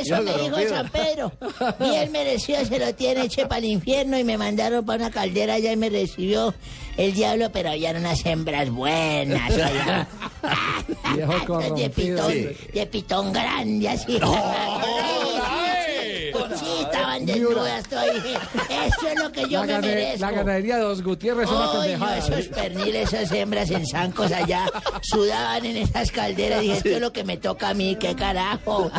eso me dijo. San Pedro. Bien merecido se lo tiene, eche para el infierno y me mandaron para una caldera allá y me recibió el diablo, pero había unas hembras buenas allá. De pitón, de pitón grande así. Sí, estaban desnudas, dije, eso es lo que yo La, me gane- merezco. la ganadería de los Gutiérrez es una no, pendejada. esos perniles, esas hembras en zancos allá sudaban en esas calderas. Dije, esto es lo que me toca a mí, qué carajo.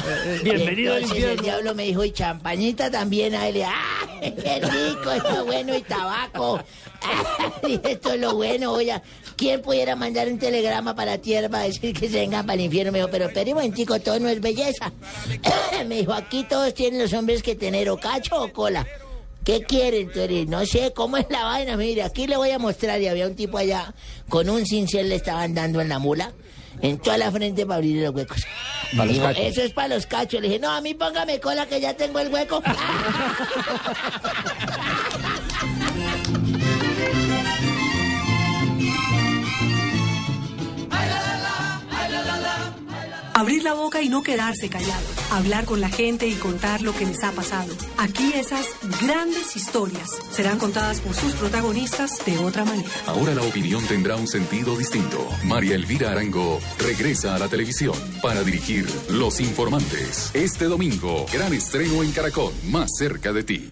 Bienvenido al Entonces el infierno. diablo me dijo, y champañita también a él. ¡Ah, qué rico, esto bueno! Y tabaco. Dije, esto es lo bueno, oye. ¿Quién pudiera mandar un telegrama para tierra para decir que se vengan para el infierno? Me dijo, pero espere un momentico, todo no es belleza. me dijo, aquí todos tienen los hombres que tener o cacho o cola. ¿Qué quieren? Entonces, no sé cómo es la vaina. Mire, aquí le voy a mostrar. Y había un tipo allá con un cincel le estaban dando en la mula, en toda la frente para abrir los huecos. Para Dijo. Eso es para los cachos. Le dije, no, a mí póngame cola que ya tengo el hueco. Abrir la boca y no quedarse callado. Hablar con la gente y contar lo que les ha pasado. Aquí esas grandes historias serán contadas por sus protagonistas de otra manera. Ahora la opinión tendrá un sentido distinto. María Elvira Arango regresa a la televisión para dirigir Los Informantes. Este domingo, gran estreno en Caracol, más cerca de ti.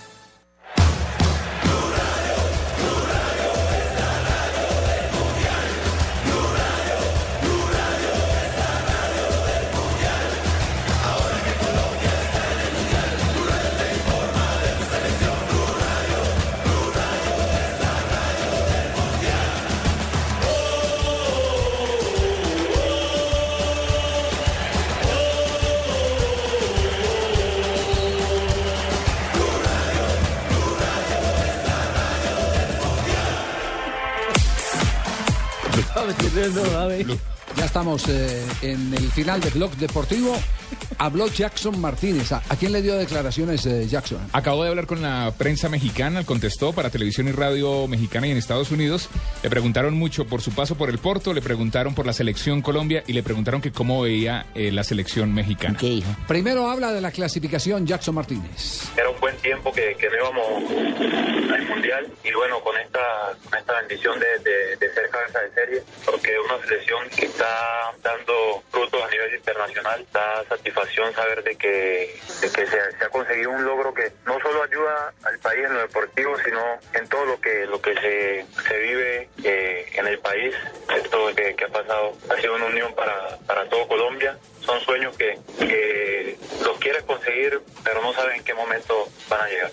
Ya estamos eh, en el final del blog deportivo. Habló Jackson Martínez. ¿A, a quién le dio declaraciones eh, Jackson? Acabo de hablar con la prensa mexicana, contestó para televisión y radio mexicana y en Estados Unidos. Le preguntaron mucho por su paso por el Porto, le preguntaron por la selección Colombia y le preguntaron que cómo veía eh, la selección mexicana. Primero habla de la clasificación Jackson Martínez. Era un buen tiempo que, que no íbamos al mundial y bueno, con esta, con esta bendición de, de- de ser cabeza de serie, porque es una selección que está dando frutos a nivel internacional, da satisfacción saber de que, de que se, ha conseguido un logro que no solo ayuda al país en lo deportivo, sino en todo lo que lo que se, se vive eh, en el país. Esto que, que ha pasado ha sido una unión para, para todo Colombia. Son sueños que, que los quieres conseguir, pero no sabes en qué momento van a llegar.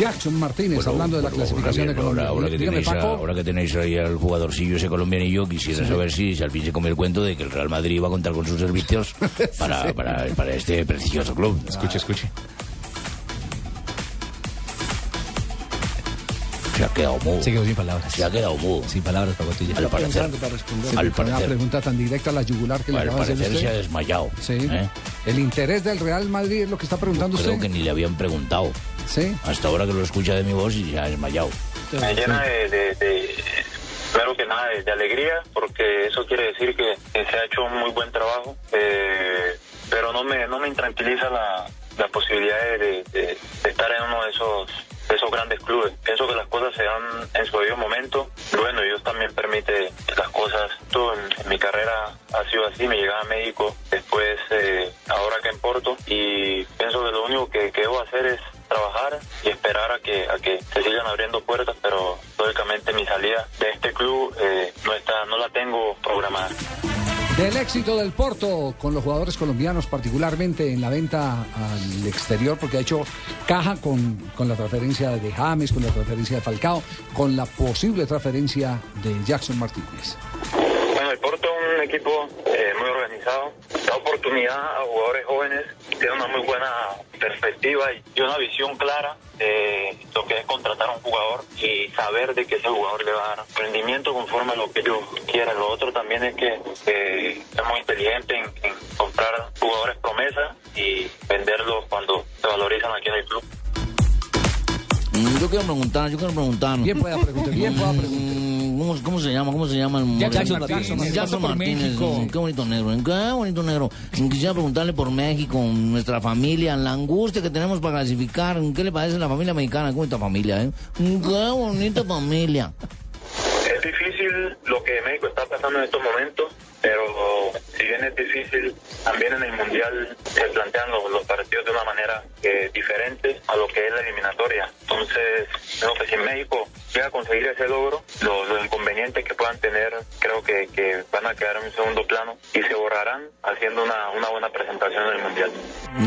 Jackson Martínez, hablando de la clasificación de Colombia. Ahora, ahora que tenéis, a- ahora que tenéis ahí al jugadorcillo ese colombianillo, quisiera Sí. saber si, si al fin se come el cuento de que el Real Madrid va a contar con sus servicios para, Sí. para, para este prestigioso club. Escuche, escuche. Se ha quedado mudo. Se quedó sin palabras. Se ha quedado mudo. Sin palabras, Pacotilla. Al parecer. Sí, al con una parecer. pregunta tan directa a la yugular que le acaba de hacer parecer se ha usted. desmayado. Sí. ¿eh? El interés del Real Madrid es lo que está preguntando Creo usted. que ni le habían preguntado. Sí. Hasta ahora que lo escucha de mi voz y se ha desmayado. Me llena de, de- de- primero que nada, de, de alegría, porque eso quiere decir que, que se ha hecho un muy buen trabajo, eh, pero no me, no me intranquiliza la, la posibilidad de, de- de- de estar en uno de esos esos grandes clubes. Pienso que las cosas se dan en su debido momento. Bueno, Dios también permite que las cosas. Todo en, mi carrera ha sido así. Me llegaba a México, después eh, ahora acá en Porto. Y pienso que lo único que, que debo hacer es trabajar y esperar a que a que se sigan abriendo puertas, pero lógicamente mi salida de este club eh, no está no la tengo programada. Del éxito del Porto con los jugadores colombianos, particularmente en la venta al exterior, porque ha hecho caja con, con la transferencia de James, con la transferencia de Falcao, con la posible transferencia de Jackson Martínez. Bueno, el Porto es un equipo eh, muy organizado, da oportunidad a jugadores jóvenes, tiene una muy buena perspectiva y una visión clara de lo que es contratar a un jugador y saber de que ese jugador le va a dar rendimiento conforme a lo que ellos quieran. Lo otro también es que eh, es muy inteligente en, en comprar jugadores promesa y venderlos cuando se valorizan aquí en el club. Mm, Yo quiero preguntar, yo quiero preguntar. Bien pueda preguntar, bien pueda preguntar. Mm, ¿Cómo, cómo se llama? ¿Cómo se llama el Jackson moreno? Martínez. Jackson Martínez. México. Qué bonito negro. Qué bonito negro. Quisiera preguntarle por México, nuestra familia, la angustia que tenemos para clasificar. ¿Qué le parece la familia mexicana? Qué bonita familia, ¿eh? Qué bonita familia. Es difícil lo que México está pasando en estos momentos, pero si bien es difícil, también en el Mundial se plantean los, los partidos de una manera eh, diferente a lo que es la eliminatoria. Entonces, creo que si México llega a conseguir ese logro, los, los inconvenientes que puedan tener creo que, que van a quedar en un segundo plano y se borrarán haciendo una, una buena presentación en el Mundial.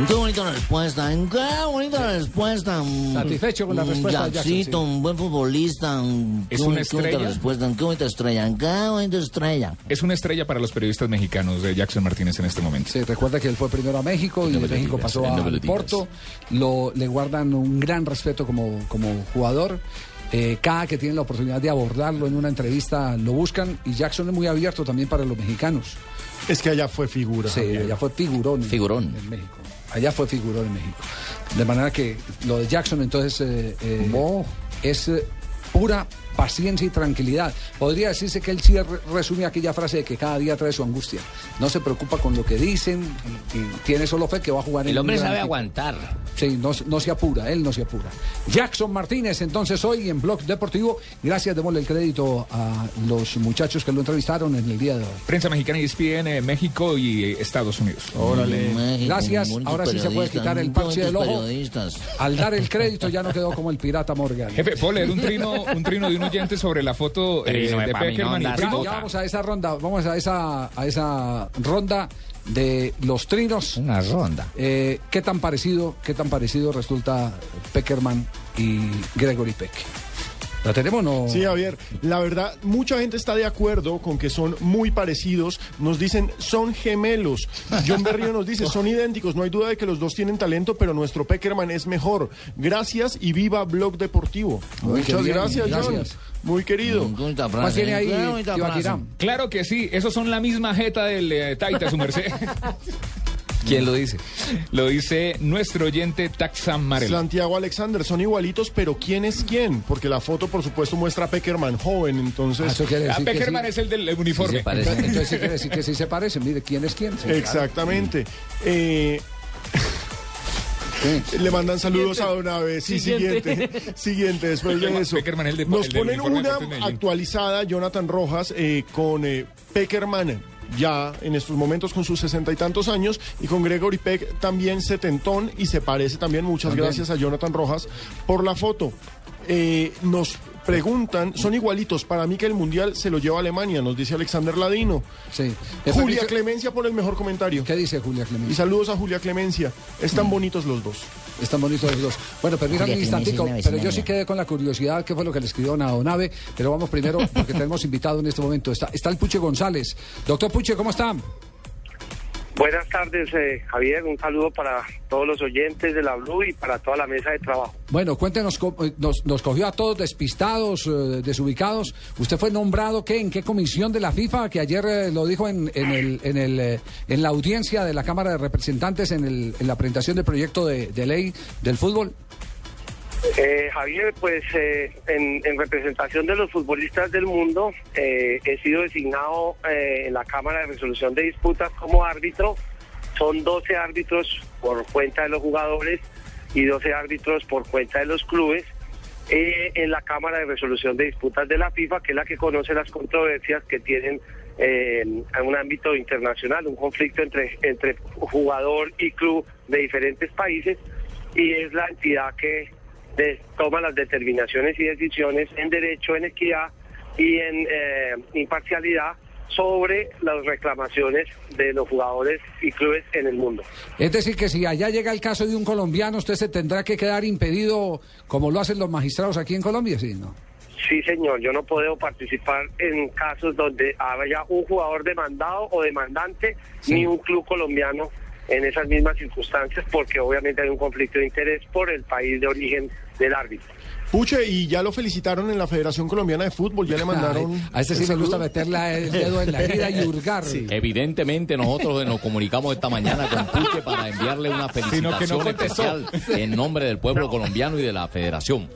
Qué bonita respuesta, ¿eh? qué bonita respuesta. Mm, Satisfecho con la mm, respuesta Jackson, un buen futbolista. mm, Es qué una bon- qué bonita estrella. respuesta, qué bonita estrella, qué bonita estrella. Es una estrella para los periodistas mexicanos de Jackson Martínez en este momento. Sí, recuerda que él fue primero a México y de México pasó al digas. Porto. Lo, le guardan un gran respeto como, como jugador. Eh, cada que tienen la oportunidad de abordarlo en una entrevista lo buscan y Jackson es muy abierto también para los mexicanos. Es que allá fue figura. Sí, Javier. allá fue figurón. en- Figurón. En México. Allá fue figurón en México. De manera que lo de Jackson entonces eh, eh, es eh, pura paciencia y tranquilidad. Podría decirse que él sí re- resume aquella frase de que cada día trae su angustia. No se preocupa con lo que dicen tiene solo fe que va a jugar en El un hombre sabe aguantar. Sí, no, no se apura, él no se apura. Jackson Martínez, entonces hoy en Blog Deportivo, gracias, démosle el crédito a los muchachos que lo entrevistaron en el día de hoy. Prensa mexicana y ESPN, eh, México y eh, Estados Unidos. México, Gracias, bonitos ahora sí se puede quitar el parche del ojo. Al dar el crédito ya no quedó como el pirata Morgan. Jefe, ¿puedo leer un trino, un trino de un oyente sobre la foto eh, de Peckerman y Primo? ya vamos a esa ronda, vamos a esa, a esa ronda de los trinos. Una ronda. Eh, ¿Qué tan parecido, qué tan parecido resulta Peckerman y Gregory Peck? ¿La tenemos o no? Sí, Javier, la verdad, mucha gente está de acuerdo con que son muy parecidos. Nos dicen, son gemelos. John Berrío nos dice, son idénticos. No hay duda de que los dos tienen talento, pero nuestro Peckerman es mejor. Gracias y viva Blog Deportivo. Muchas bien, gracias, John. gracias. Muy querido. Mm, qué bonita ¿Cuál frase, tiene ahí. Claro que sí, esos son la misma jeta del eh, Taita, su merced. ¿Quién lo dice? Lo dice nuestro oyente Taxam Marel. Santiago Alexander, son igualitos, pero ¿quién es quién? Porque la foto, por supuesto, muestra a Peckerman joven, entonces... Ah, eso quiere Ah, Peckerman sí. es el del uniforme. se parece. Entonces, sí quiere decir que sí se parecen. Mire, ¿quién es quién? Sí, claro. Exactamente. Eh, Le mandan saludos a Don Abe. Sí, Siguiente. siguiente. Siguiente, después de eso. Peckerman, el de- Nos ponen una actualizada, Jonathan Rojas, eh, con eh, Peckerman ya en estos momentos con sus sesenta y tantos años y con Gregory Peck también setentón y se parece también. Muchas También. gracias a Jonathan Rojas por la foto. Eh, nos Preguntan, son igualitos. Para mí que el mundial se lo lleva Alemania, nos dice Alexander Ladino. Sí. Julia Clemencia por el mejor comentario. ¿Qué dice Julia Y Clemencia? saludos a Julia Clemencia. Están bonitos los dos. Están bonitos los dos. Bueno, permítanme un instantico, pero yo sí quedé con la curiosidad qué fue lo que le escribió a Donave, pero vamos primero porque tenemos invitado en este momento. Está, está el Puche González. Doctor Puche, ¿cómo está? Buenas tardes, eh, Javier. Un saludo para todos los oyentes de la Blue y para toda la mesa de trabajo. Bueno, cuéntenos, eh, nos, nos cogió a todos despistados, eh, desubicados. ¿Usted fue nombrado qué? ¿En qué comisión de la FIFA? Que ayer eh, lo dijo en, en, el, en, el, eh, en la audiencia de la Cámara de Representantes en, el, en la presentación del proyecto de ley del fútbol. Eh, Javier, pues eh, en, en representación de los futbolistas del mundo, eh, he sido designado eh, en la Cámara de Resolución de Disputas como árbitro. Son 12 árbitros por cuenta de los jugadores y 12 árbitros por cuenta de los clubes en la Cámara de Resolución de Disputas de la FIFA, que es la que conoce las controversias que tienen en un ámbito internacional, un conflicto entre, entre jugador y club de diferentes países, y es la entidad que de- toma las determinaciones y decisiones en derecho, en equidad y en eh, imparcialidad sobre las reclamaciones de los jugadores y clubes en el mundo. Es decir, que si allá llega el caso de un colombiano, usted se tendrá que quedar impedido como lo hacen los magistrados aquí en Colombia, ¿sí? ¿No? Sí, señor, yo no puedo participar en casos donde haya un jugador demandado o demandante, ni un club colombiano en esas mismas circunstancias, porque obviamente hay un conflicto de interés por el país de origen del árbitro. Puche, y ya lo felicitaron en la Federación Colombiana de Fútbol, ya le mandaron... Ay, a este sí me gusta meterle el dedo en la herida y hurgar. Evidentemente nosotros nos comunicamos esta mañana con Puche para enviarle una Sino que no felicitación especial en nombre del pueblo colombiano y de la federación.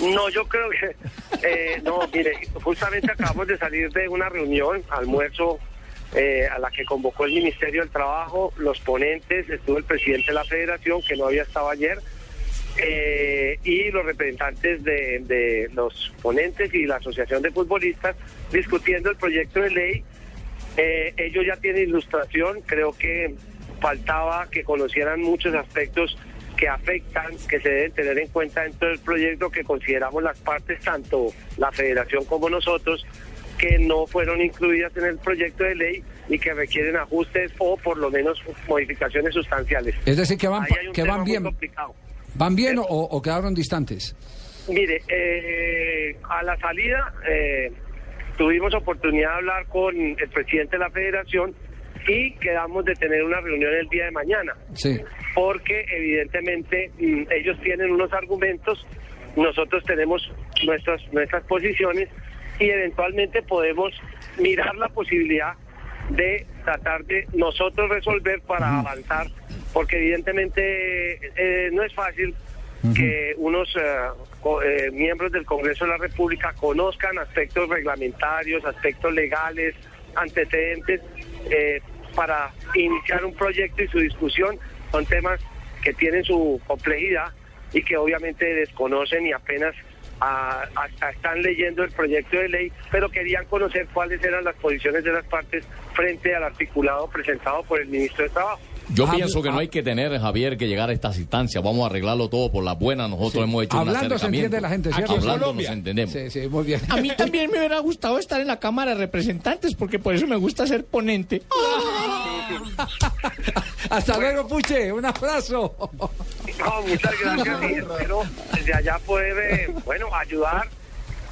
No, yo creo que, eh, no, mire, justamente acabamos de salir de una reunión, almuerzo, eh, a la que convocó el Ministerio del Trabajo, los ponentes, estuvo el presidente de la federación, que no había estado ayer, eh, y los representantes de, los ponentes y la Asociación de Futbolistas discutiendo el proyecto de ley. Eh, ellos ya tienen ilustración, creo que faltaba que conocieran muchos aspectos que afectan, que se deben tener en cuenta dentro del proyecto que consideramos las partes, tanto la federación como nosotros, que no fueron incluidas en el proyecto de ley y que requieren ajustes o por lo menos modificaciones sustanciales. Es decir, que van, que van bien. ¿Van bien o, o quedaron distantes? Mire, eh, a la salida eh, tuvimos oportunidad de hablar con el presidente de la federación y quedamos de tener una reunión el día de mañana, Sí. porque evidentemente mm, ellos tienen unos argumentos, nosotros tenemos nuestras, nuestras posiciones y eventualmente podemos mirar la posibilidad de tratar de nosotros resolver para avanzar, porque evidentemente eh, no es fácil que unos eh, eh, miembros del Congreso de la República conozcan aspectos reglamentarios, aspectos legales, antecedentes, eh, para iniciar un proyecto y su discusión. Son temas que tienen su complejidad y que obviamente desconocen y apenas hasta están leyendo el proyecto de ley, pero querían conocer cuáles eran las posiciones de las partes frente al articulado presentado por el ministro de Trabajo. Yo pienso que no hay que tener, Javier, que llegar a estas instancias. Vamos a arreglarlo todo por las buenas. Nosotros hemos hecho un Hablando se acercamiento. entiende la gente, ¿cierto? Hablando nos entendemos. Sí, sí, muy bien. A mí también me hubiera gustado estar en la Cámara de Representantes porque por eso me gusta ser ponente. Hasta luego, Puche. Un abrazo. No, muchas gracias y espero desde allá poder, eh, bueno, ayudar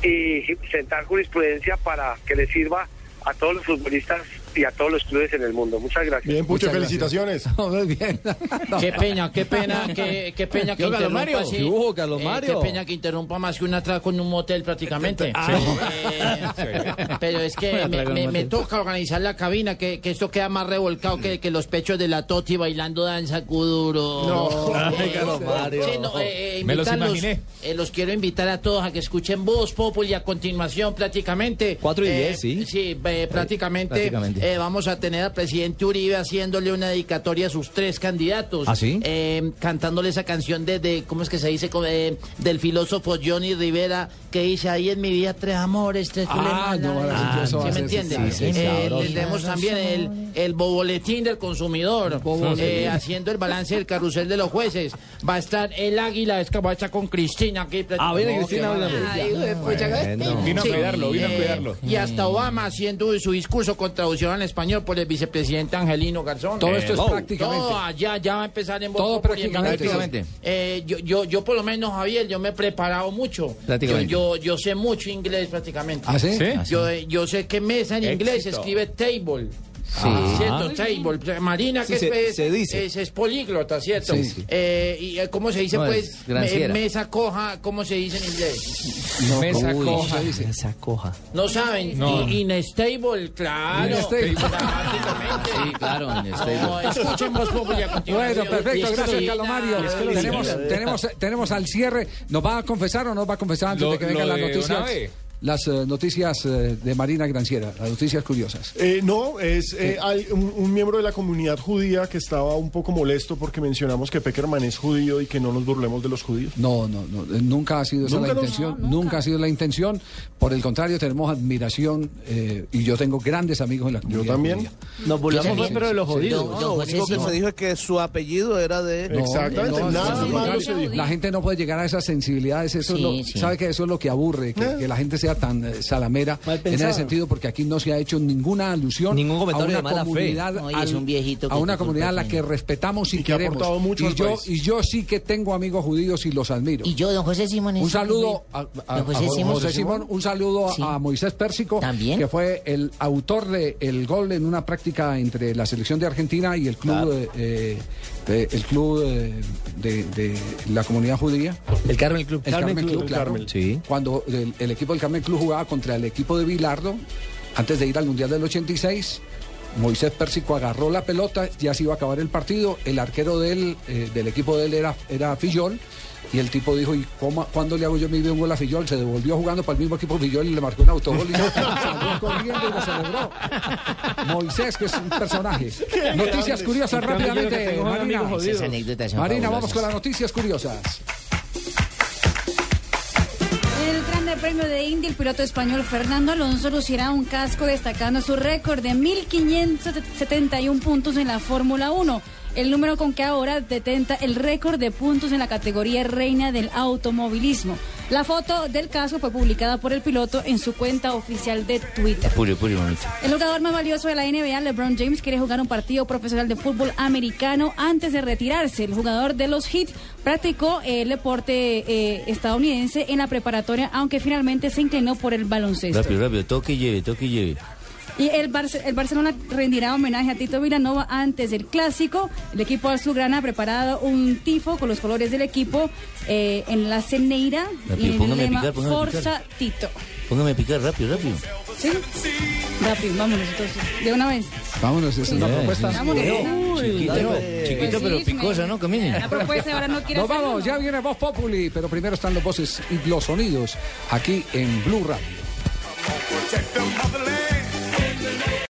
y sentar jurisprudencia para que le sirva a todos los futbolistas y a todos los clubes en el mundo. Muchas gracias. Bien, Puche, felicitaciones. Muy bien. Qué pena, qué pena, qué, qué pena que Yo, Carlos interrumpa Mario. así. ¿Qué hubo, Carlos Eh, Mario? qué pena que interrumpa más que un atraco en un motel prácticamente. Eh, pero es que me, me- me toca organizar la cabina, que, que esto queda más revolcado que, que los pechos de la Toti bailando danza kuduro. No. Ay, Carlos Mario. sí, no, eh, eh, Me los invitarlos, imaginé. eh, los quiero invitar a todos a que escuchen Voz Populi a continuación prácticamente. Cuatro y Eh, diez, sí. Sí, eh, prácticamente, prácticamente. Eh, vamos a tener al presidente Uribe haciéndole una dedicatoria a sus tres candidatos. ¿Ah, sí? Eh, cantándole esa canción de, de- ¿cómo es que se dice? Como, eh, del filósofo Johnny Rivera, que dice, ahí en mi vida tres amores, tres Ah, dilemas". no, ahora sí, Ah, eso va ¿Sí a me entiende? sí, sí, Eh, tendremos también el, el boboletín del consumidor, boboletín. eh, haciendo el balance del carrusel de los jueces. Va a estar el águila, es que va a estar con Cristina aquí. Ah, viene No, Cristina. Ay, Bueno. Vino a cuidarlo, vino a cuidarlo. Y hasta Obama haciendo su discurso con traducción al español por el vicepresidente Angelino Garzón. Todo esto es prácticamente. Todo allá, ya va a empezar en Todo en prácticamente. Eh, yo, yo, yo por lo menos, Javier, yo me he preparado mucho. Yo, yo, yo sé mucho inglés prácticamente. ¿Ah, sí? Yo, yo sé que mesa en inglés se escribe table. Sí. ¿Cierto? Table. Marina, Sí, que se- es, se dice. Es, es políglota, ¿cierto? Sí, sí. Eh, ¿Y eh, cómo se dice, No, pues? es me- mesa coja, ¿cómo se dice en inglés? No, Mesa uy, coja. dice. Esa coja. No saben. No. Inestable, claro. Inestable. Prácticamente. Sí, claro, No, escuchen Voz Populi a Bueno, perfecto, gracias Cristina. Carlos Mario. tenemos, tenemos, tenemos al cierre. ¿Nos va a confesar o nos va a confesar antes Lo- de que lo vengan las Las eh, noticias eh, de Marina Granciera, las noticias curiosas. Eh, no, es eh, al- un, un miembro de la comunidad judía que estaba un poco molesto porque mencionamos que Peckerman es judío y que no nos burlemos de los judíos. No, no, no, eh, nunca ha sido esa Nunca la nos- intención, nunca. ha sido la intención. Por el contrario, tenemos admiración eh, y yo tengo grandes amigos en la comunidad. también. judía. Nos burlamos, también. fue, pero de los Sí, No, don lo único que se dijo es que su apellido era de... No, Exactamente, no, nada se dijo. La gente no puede llegar a esas sensibilidades. Eso es Sí, lo- sí. sabe que eso es lo que aburre, que, que la gente sea tan eh, salamera en ese sentido, porque aquí no se ha hecho ninguna alusión Ningún comentario a de una mala fe. comunidad, No, y es al- un viejito a una comunidad a la que respetamos y, Y que ha queremos. aportado mucho y yo país. y yo sí que tengo amigos judíos y los admiro. Y yo, don José Simón. Un saludo a, a- Don José a Simón. José Simón, un saludo a- Sí. a Moisés Pérsico, ¿También? que fue el autor del el gol en una práctica entre la selección de Argentina y el club, eh, eh, de- el club eh, de, de la comunidad judía. El Carmen Club. El Carmen, Club, claro. Sí. Cuando el, el equipo del Carmen Club jugaba contra el equipo de Bilardo, antes de ir al Mundial del 86, Moisés Pérsico agarró la pelota, ya se iba a acabar el partido, el arquero del, eh, del equipo de él era, era Fillol, y el tipo dijo, ¿y cómo, cuándo le hago yo mi vida un gol a Fillol? Se devolvió jugando para el mismo equipo Fillol y le marcó un autogol y salió corriendo y lo celebró. Moisés, que es un personaje. Noticias curiosas rápidamente, Marina. Marina, vamos con las noticias curiosas. En el Grande Premio de India, el piloto español Fernando Alonso lucirá un casco destacando su récord de 1.571 puntos en la Fórmula 1, el número con que ahora detenta el récord de puntos en la categoría reina del automovilismo. La foto del casco fue publicada por el piloto en su cuenta oficial de Twitter. El jugador más valioso de la NBA, LeBron James, quiere jugar un partido profesional de fútbol americano antes de retirarse. El jugador de los Heat practicó el deporte eh, estadounidense en la preparatoria, aunque finalmente se inclinó por el baloncesto. Rápido, rápido, toque y lleve, toque y lleve. Y el, Barce- el Barcelona rendirá homenaje a Tito Villanova antes del clásico. El equipo azulgrana ha preparado un tifo con los colores del equipo eh, en la ceneira Rápido, y en el lema picar, póngame a picar. Forza Tito. Póngame a picar, rápido, rápido. ¿Sí? Rápido, vámonos entonces. De una vez. Vámonos, esa es la Ya, propuesta. sí. Vámonos. Chiquito, Claro. chiquito Pues pero sí, picosa, me- ¿no? Camine. La propuesta ahora no quiere Nos vamos, ¿no? ya viene Voz Populi, pero primero están los voces y los sonidos aquí en Blue Radio.